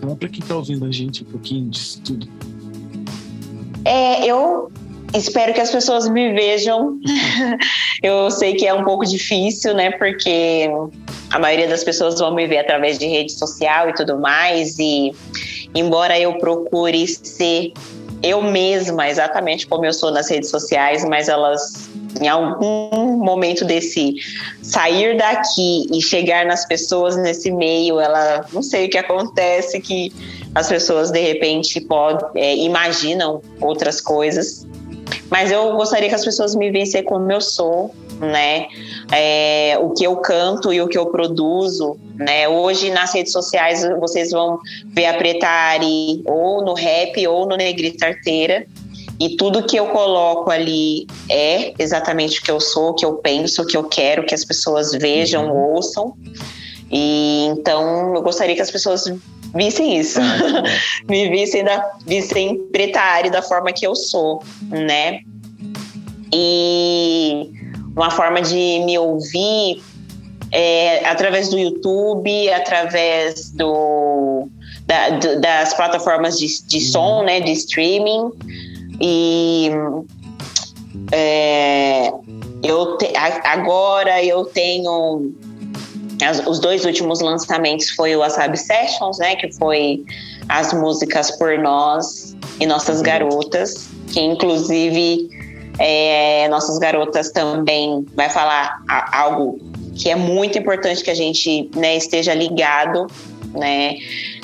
S6: Fala para quem está ouvindo a gente um pouquinho disso tudo.
S8: É, eu espero que as pessoas me vejam. eu sei que é um pouco difícil, né? Porque a maioria das pessoas vão me ver através de rede social e tudo mais. E embora eu procure ser eu mesma, exatamente como eu sou nas redes sociais, mas elas, em algum momento desse sair daqui e chegar nas pessoas nesse meio, ela, não sei o que acontece, que as pessoas de repente pode, é, imaginam outras coisas. Mas eu gostaria que as pessoas me vissem como eu sou, né? É, o que eu canto e o que eu produzo, né? Hoje nas redes sociais vocês vão ver a Preta Ari ou no rap ou no Negrita Arteira. E tudo que eu coloco ali é exatamente o que eu sou, o que eu penso, o que eu quero que as pessoas vejam, uhum. ouçam. E então eu gostaria que as pessoas vissem isso. Ah, Me vissem, da, vissem Preta da forma que eu sou, né? E uma forma de me ouvir é, através do YouTube, através do, da, do, das plataformas de, de som, uhum. né, de streaming. E é, eu te, agora eu tenho as, os dois últimos lançamentos foi o Wasabi Sessions, né, que foi as músicas por nós e nossas uhum. garotas, que inclusive é, nossas garotas também vai falar algo que é muito importante que a gente né, esteja ligado, né?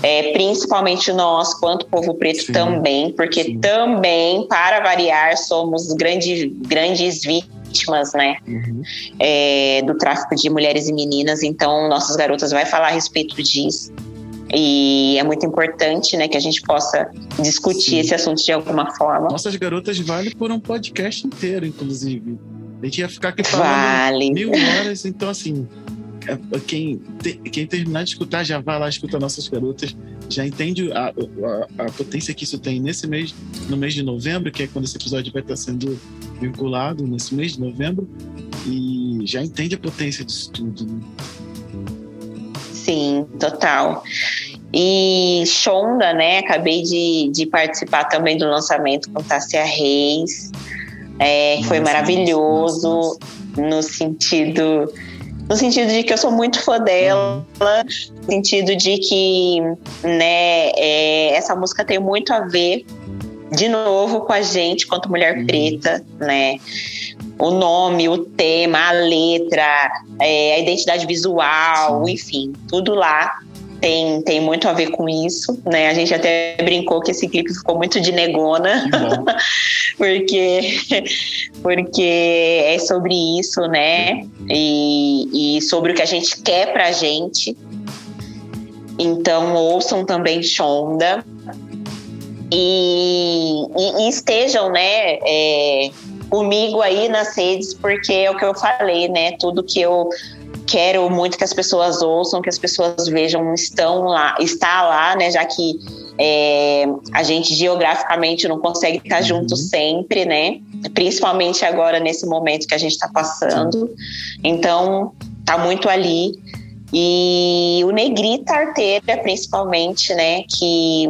S8: É, principalmente nós, quanto povo preto sim, também, porque sim. também, para variar, somos grandes, grandes vítimas, né? Uhum. É, do tráfico de mulheres e meninas. Então, nossas garotas vai falar a respeito disso. E é muito importante, né, que a gente possa discutir Sim. esse assunto de alguma forma.
S6: Nossas garotas vale por um podcast inteiro, inclusive. A gente ia ficar aqui falando
S8: vale.
S6: mil horas, então assim, é, quem, quem terminar de escutar já vai lá escutar nossas garotas, já entende a, a, a, potência que isso tem nesse mês, no mês de novembro, que é quando esse episódio vai estar sendo vinculado nesse mês de novembro, e já entende a potência disso tudo. Né?
S8: Sim, total. E Shonda, né? Acabei de, de participar também do lançamento com Tássia Reis. É, foi maravilhoso nossa, nossa. no sentido no sentido de que eu sou muito fã dela, no sentido de que né, é, essa música tem muito a ver de novo com a gente quanto mulher uhum. preta, né? O nome, o tema, a letra, é, a identidade visual, enfim, tudo lá tem, tem muito a ver com isso, né? A gente até brincou que esse clipe ficou muito de negona, porque, porque é sobre isso, né? E, e sobre o que a gente quer pra gente. Então, ouçam também Shonda. E, e, e estejam, né? É, comigo aí nas redes, porque é o que eu falei, né? Tudo que eu quero muito que as pessoas ouçam, que as pessoas vejam, estão lá, está lá, né? Já que é, a gente geograficamente não consegue estar junto uhum. sempre, né? Principalmente agora nesse momento que a gente está passando. Então, tá muito ali. E o Negrita Arteira, principalmente, né, que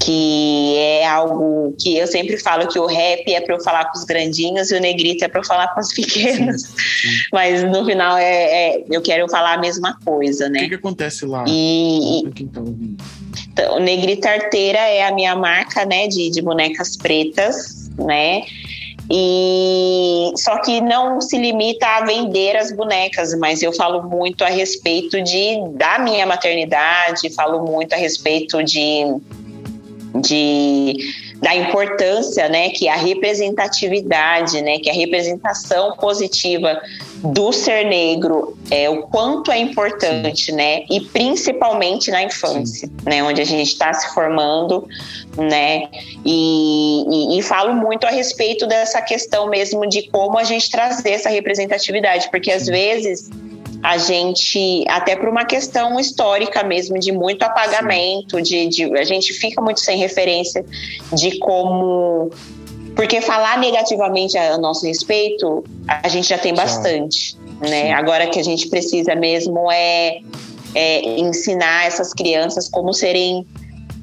S8: que é algo que eu sempre falo que o rap é para eu falar com os grandinhos e o negrito é para eu falar com os pequenos. Sim, sim. Mas no final é, é, eu quero falar a mesma coisa, né?
S6: O que, que acontece lá?
S8: E, e tá então, Negrita Arteira é a minha marca, né, de, de bonecas pretas, né? E só que não se limita a vender as bonecas, mas eu falo muito a respeito de da minha maternidade, falo muito a respeito de de da importância, né, que a representatividade, né, que a representação positiva do ser negro é o quanto é importante, né, e principalmente na infância, Sim. né, onde a gente está se formando, né, e, e, e, falo muito a respeito dessa questão mesmo de como a gente trazer essa representatividade, porque às vezes a gente, até por uma questão histórica mesmo, de muito apagamento, de, de, a gente fica muito sem referência de como. Porque falar negativamente a nosso respeito, a gente já tem bastante. Né? Agora que a gente precisa mesmo é, é ensinar essas crianças como serem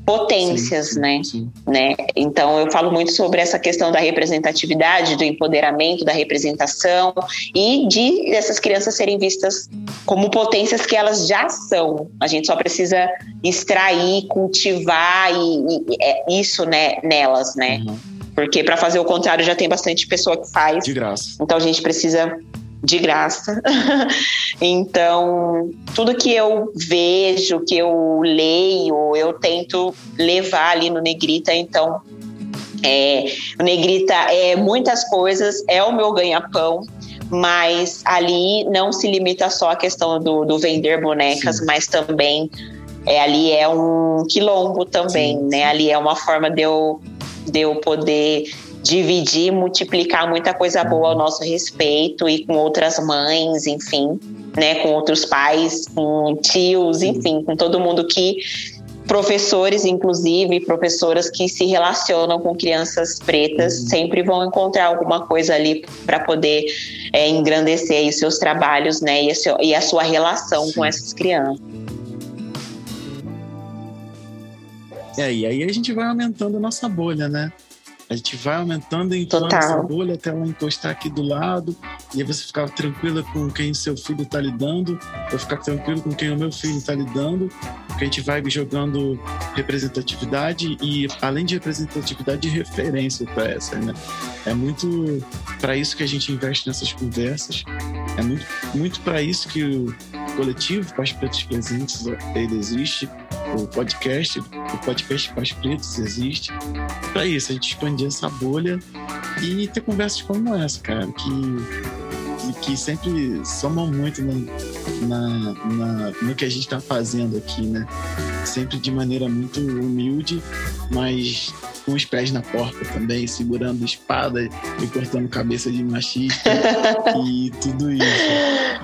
S8: potências, sim, né? Sim. né? Então eu falo muito sobre essa questão da representatividade, do empoderamento, da representação e de essas crianças serem vistas como potências que elas já são. A gente só precisa extrair, cultivar e, e é isso né, nelas, né? Uhum. Porque para fazer o contrário já tem bastante pessoa que faz.
S6: De graça.
S8: Então a gente precisa de graça. então, tudo que eu vejo, que eu leio, eu tento levar ali no Negrita. Então, é, o Negrita é muitas coisas, é o meu ganha-pão. Mas ali não se limita só à questão do, do vender bonecas, Sim. mas também é, ali é um quilombo também, né? Ali é uma forma de eu, de eu poder dividir, multiplicar muita coisa boa ao nosso respeito e com outras mães, enfim, né, com outros pais, com tios, enfim, com todo mundo que professores, inclusive, professoras que se relacionam com crianças pretas, uhum. sempre vão encontrar alguma coisa ali para poder é, engrandecer os seus trabalhos, né, e a, seu, e a sua relação com essas crianças.
S6: É, e aí a gente vai aumentando a nossa bolha, né? A gente vai aumentando e inflando essa bolha até ela encostar aqui do lado. E aí você ficar tranquila com quem seu filho está lidando. Eu ficar tranquilo com quem o meu filho está lidando. Porque a gente vai jogando representatividade e, além de representatividade, de referência para essa, né? É muito para isso que a gente investe nessas conversas. É muito, muito para isso que o coletivo Pais Pretos Presentes ele existe o podcast, o podcast Pais Pretos existe. Para isso, a gente expandir essa bolha e ter conversas como essa, cara, que, que sempre somam muito na, na, na, no que a gente está fazendo aqui, né? Sempre de maneira muito humilde, mas com os pés na porta também, segurando espada e cortando cabeça de machista e tudo isso.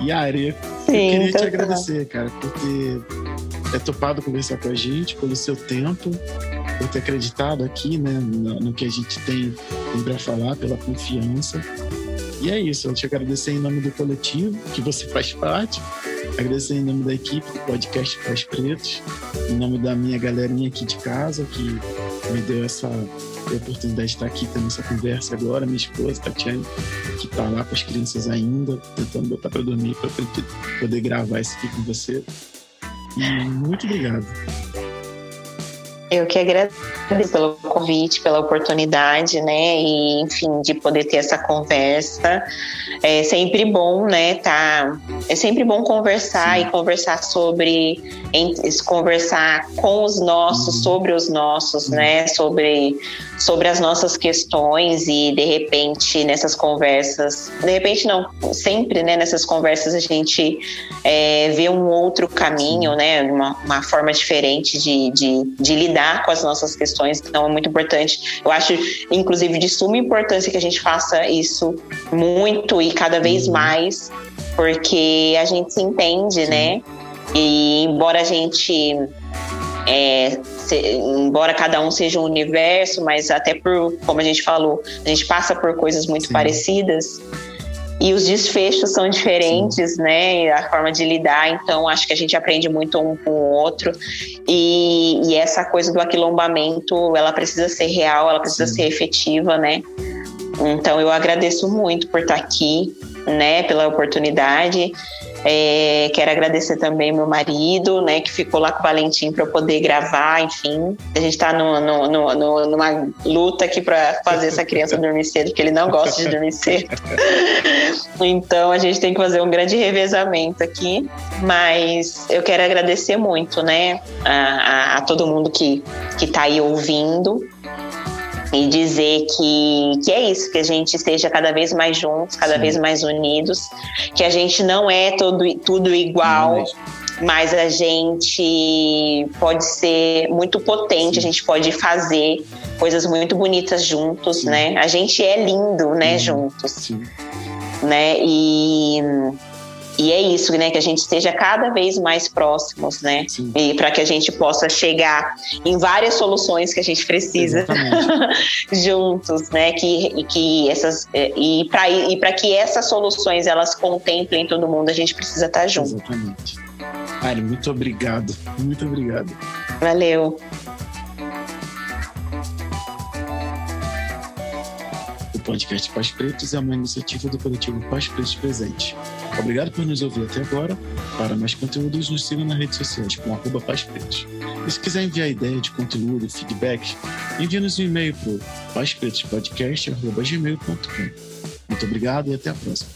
S6: E Ari, eu queria te agradecer, cara, por ter é, topado conversar com a gente, pelo seu tempo, por ter acreditado aqui, né, no, no que a gente tem, para falar, pela confiança. E é isso, eu te agradecer em nome do coletivo, que você faz parte, agradecer em nome da equipe do podcast Pais Pretos, em nome da minha galerinha aqui de casa, que me deu essa oportunidade de estar aqui tendo essa conversa agora. Minha esposa, Tatiane, que está lá com as crianças ainda, tentando botar para dormir, para poder gravar isso aqui com você. E muito obrigado.
S8: Eu que agradeço pelo convite, pela oportunidade, né? E, enfim, de poder ter essa conversa. É sempre bom, né? Tá, é sempre bom conversar Sim. e conversar sobre, em, conversar com os nossos, uhum. sobre os nossos, né? Sobre, sobre as nossas questões e, de repente, nessas conversas, de repente não, sempre, né? Nessas conversas a gente é, vê um outro caminho, né? Uma, uma forma diferente de, de, de lidar com as nossas questões. Então, é muito importante. Eu acho, inclusive, de suma importância que a gente faça isso muito e cada vez uhum. mais, porque a gente se entende, né? E embora a gente. É, se, embora cada um seja um universo, mas até por, como a gente falou, a gente passa por coisas muito Sim. parecidas. e os desfechos são diferentes, Sim. né? A forma de lidar, então acho que a gente aprende muito um com o outro. E, e essa coisa do aquilombamento, ela precisa ser real, ela precisa Sim. ser efetiva, né? Então eu agradeço muito por estar aqui, né? Pela oportunidade. É, quero agradecer também meu marido, né, que ficou lá com o Valentim para eu poder gravar, enfim. A gente está no, no, no, numa luta aqui para fazer essa criança dormir cedo, porque ele não gosta de dormir cedo. então a gente tem que fazer um grande revezamento aqui. Mas eu quero agradecer muito, né, a, a, a todo mundo que está aí ouvindo e dizer que, que é isso, que a gente esteja cada vez mais juntos, cada Sim. vez mais unidos, que a gente não é todo, tudo igual. mas a gente pode ser muito potente, Sim. a gente pode fazer coisas muito bonitas juntos, Sim. né? A gente é lindo, né, juntos. Sim. Né? E e é isso, né? Que a gente esteja cada vez mais próximos, né? Sim. E para que a gente possa chegar em várias soluções que a gente precisa juntos, né? Que, que essas e para e para que essas soluções elas contemplem todo mundo, a gente precisa estar junto.
S6: Exatamente. Ari, muito obrigado. Muito obrigado.
S8: Valeu.
S6: O podcast Paz Pretos é uma iniciativa do coletivo Paz Pretos Presente Obrigado por nos ouvir até agora. Para mais conteúdos, nos siga nas redes sociais com arroba Paz E se quiser enviar ideia de conteúdo, feedback, envie-nos um e-mail para pazpretospodcast.gmail.com. Muito obrigado e até a próxima.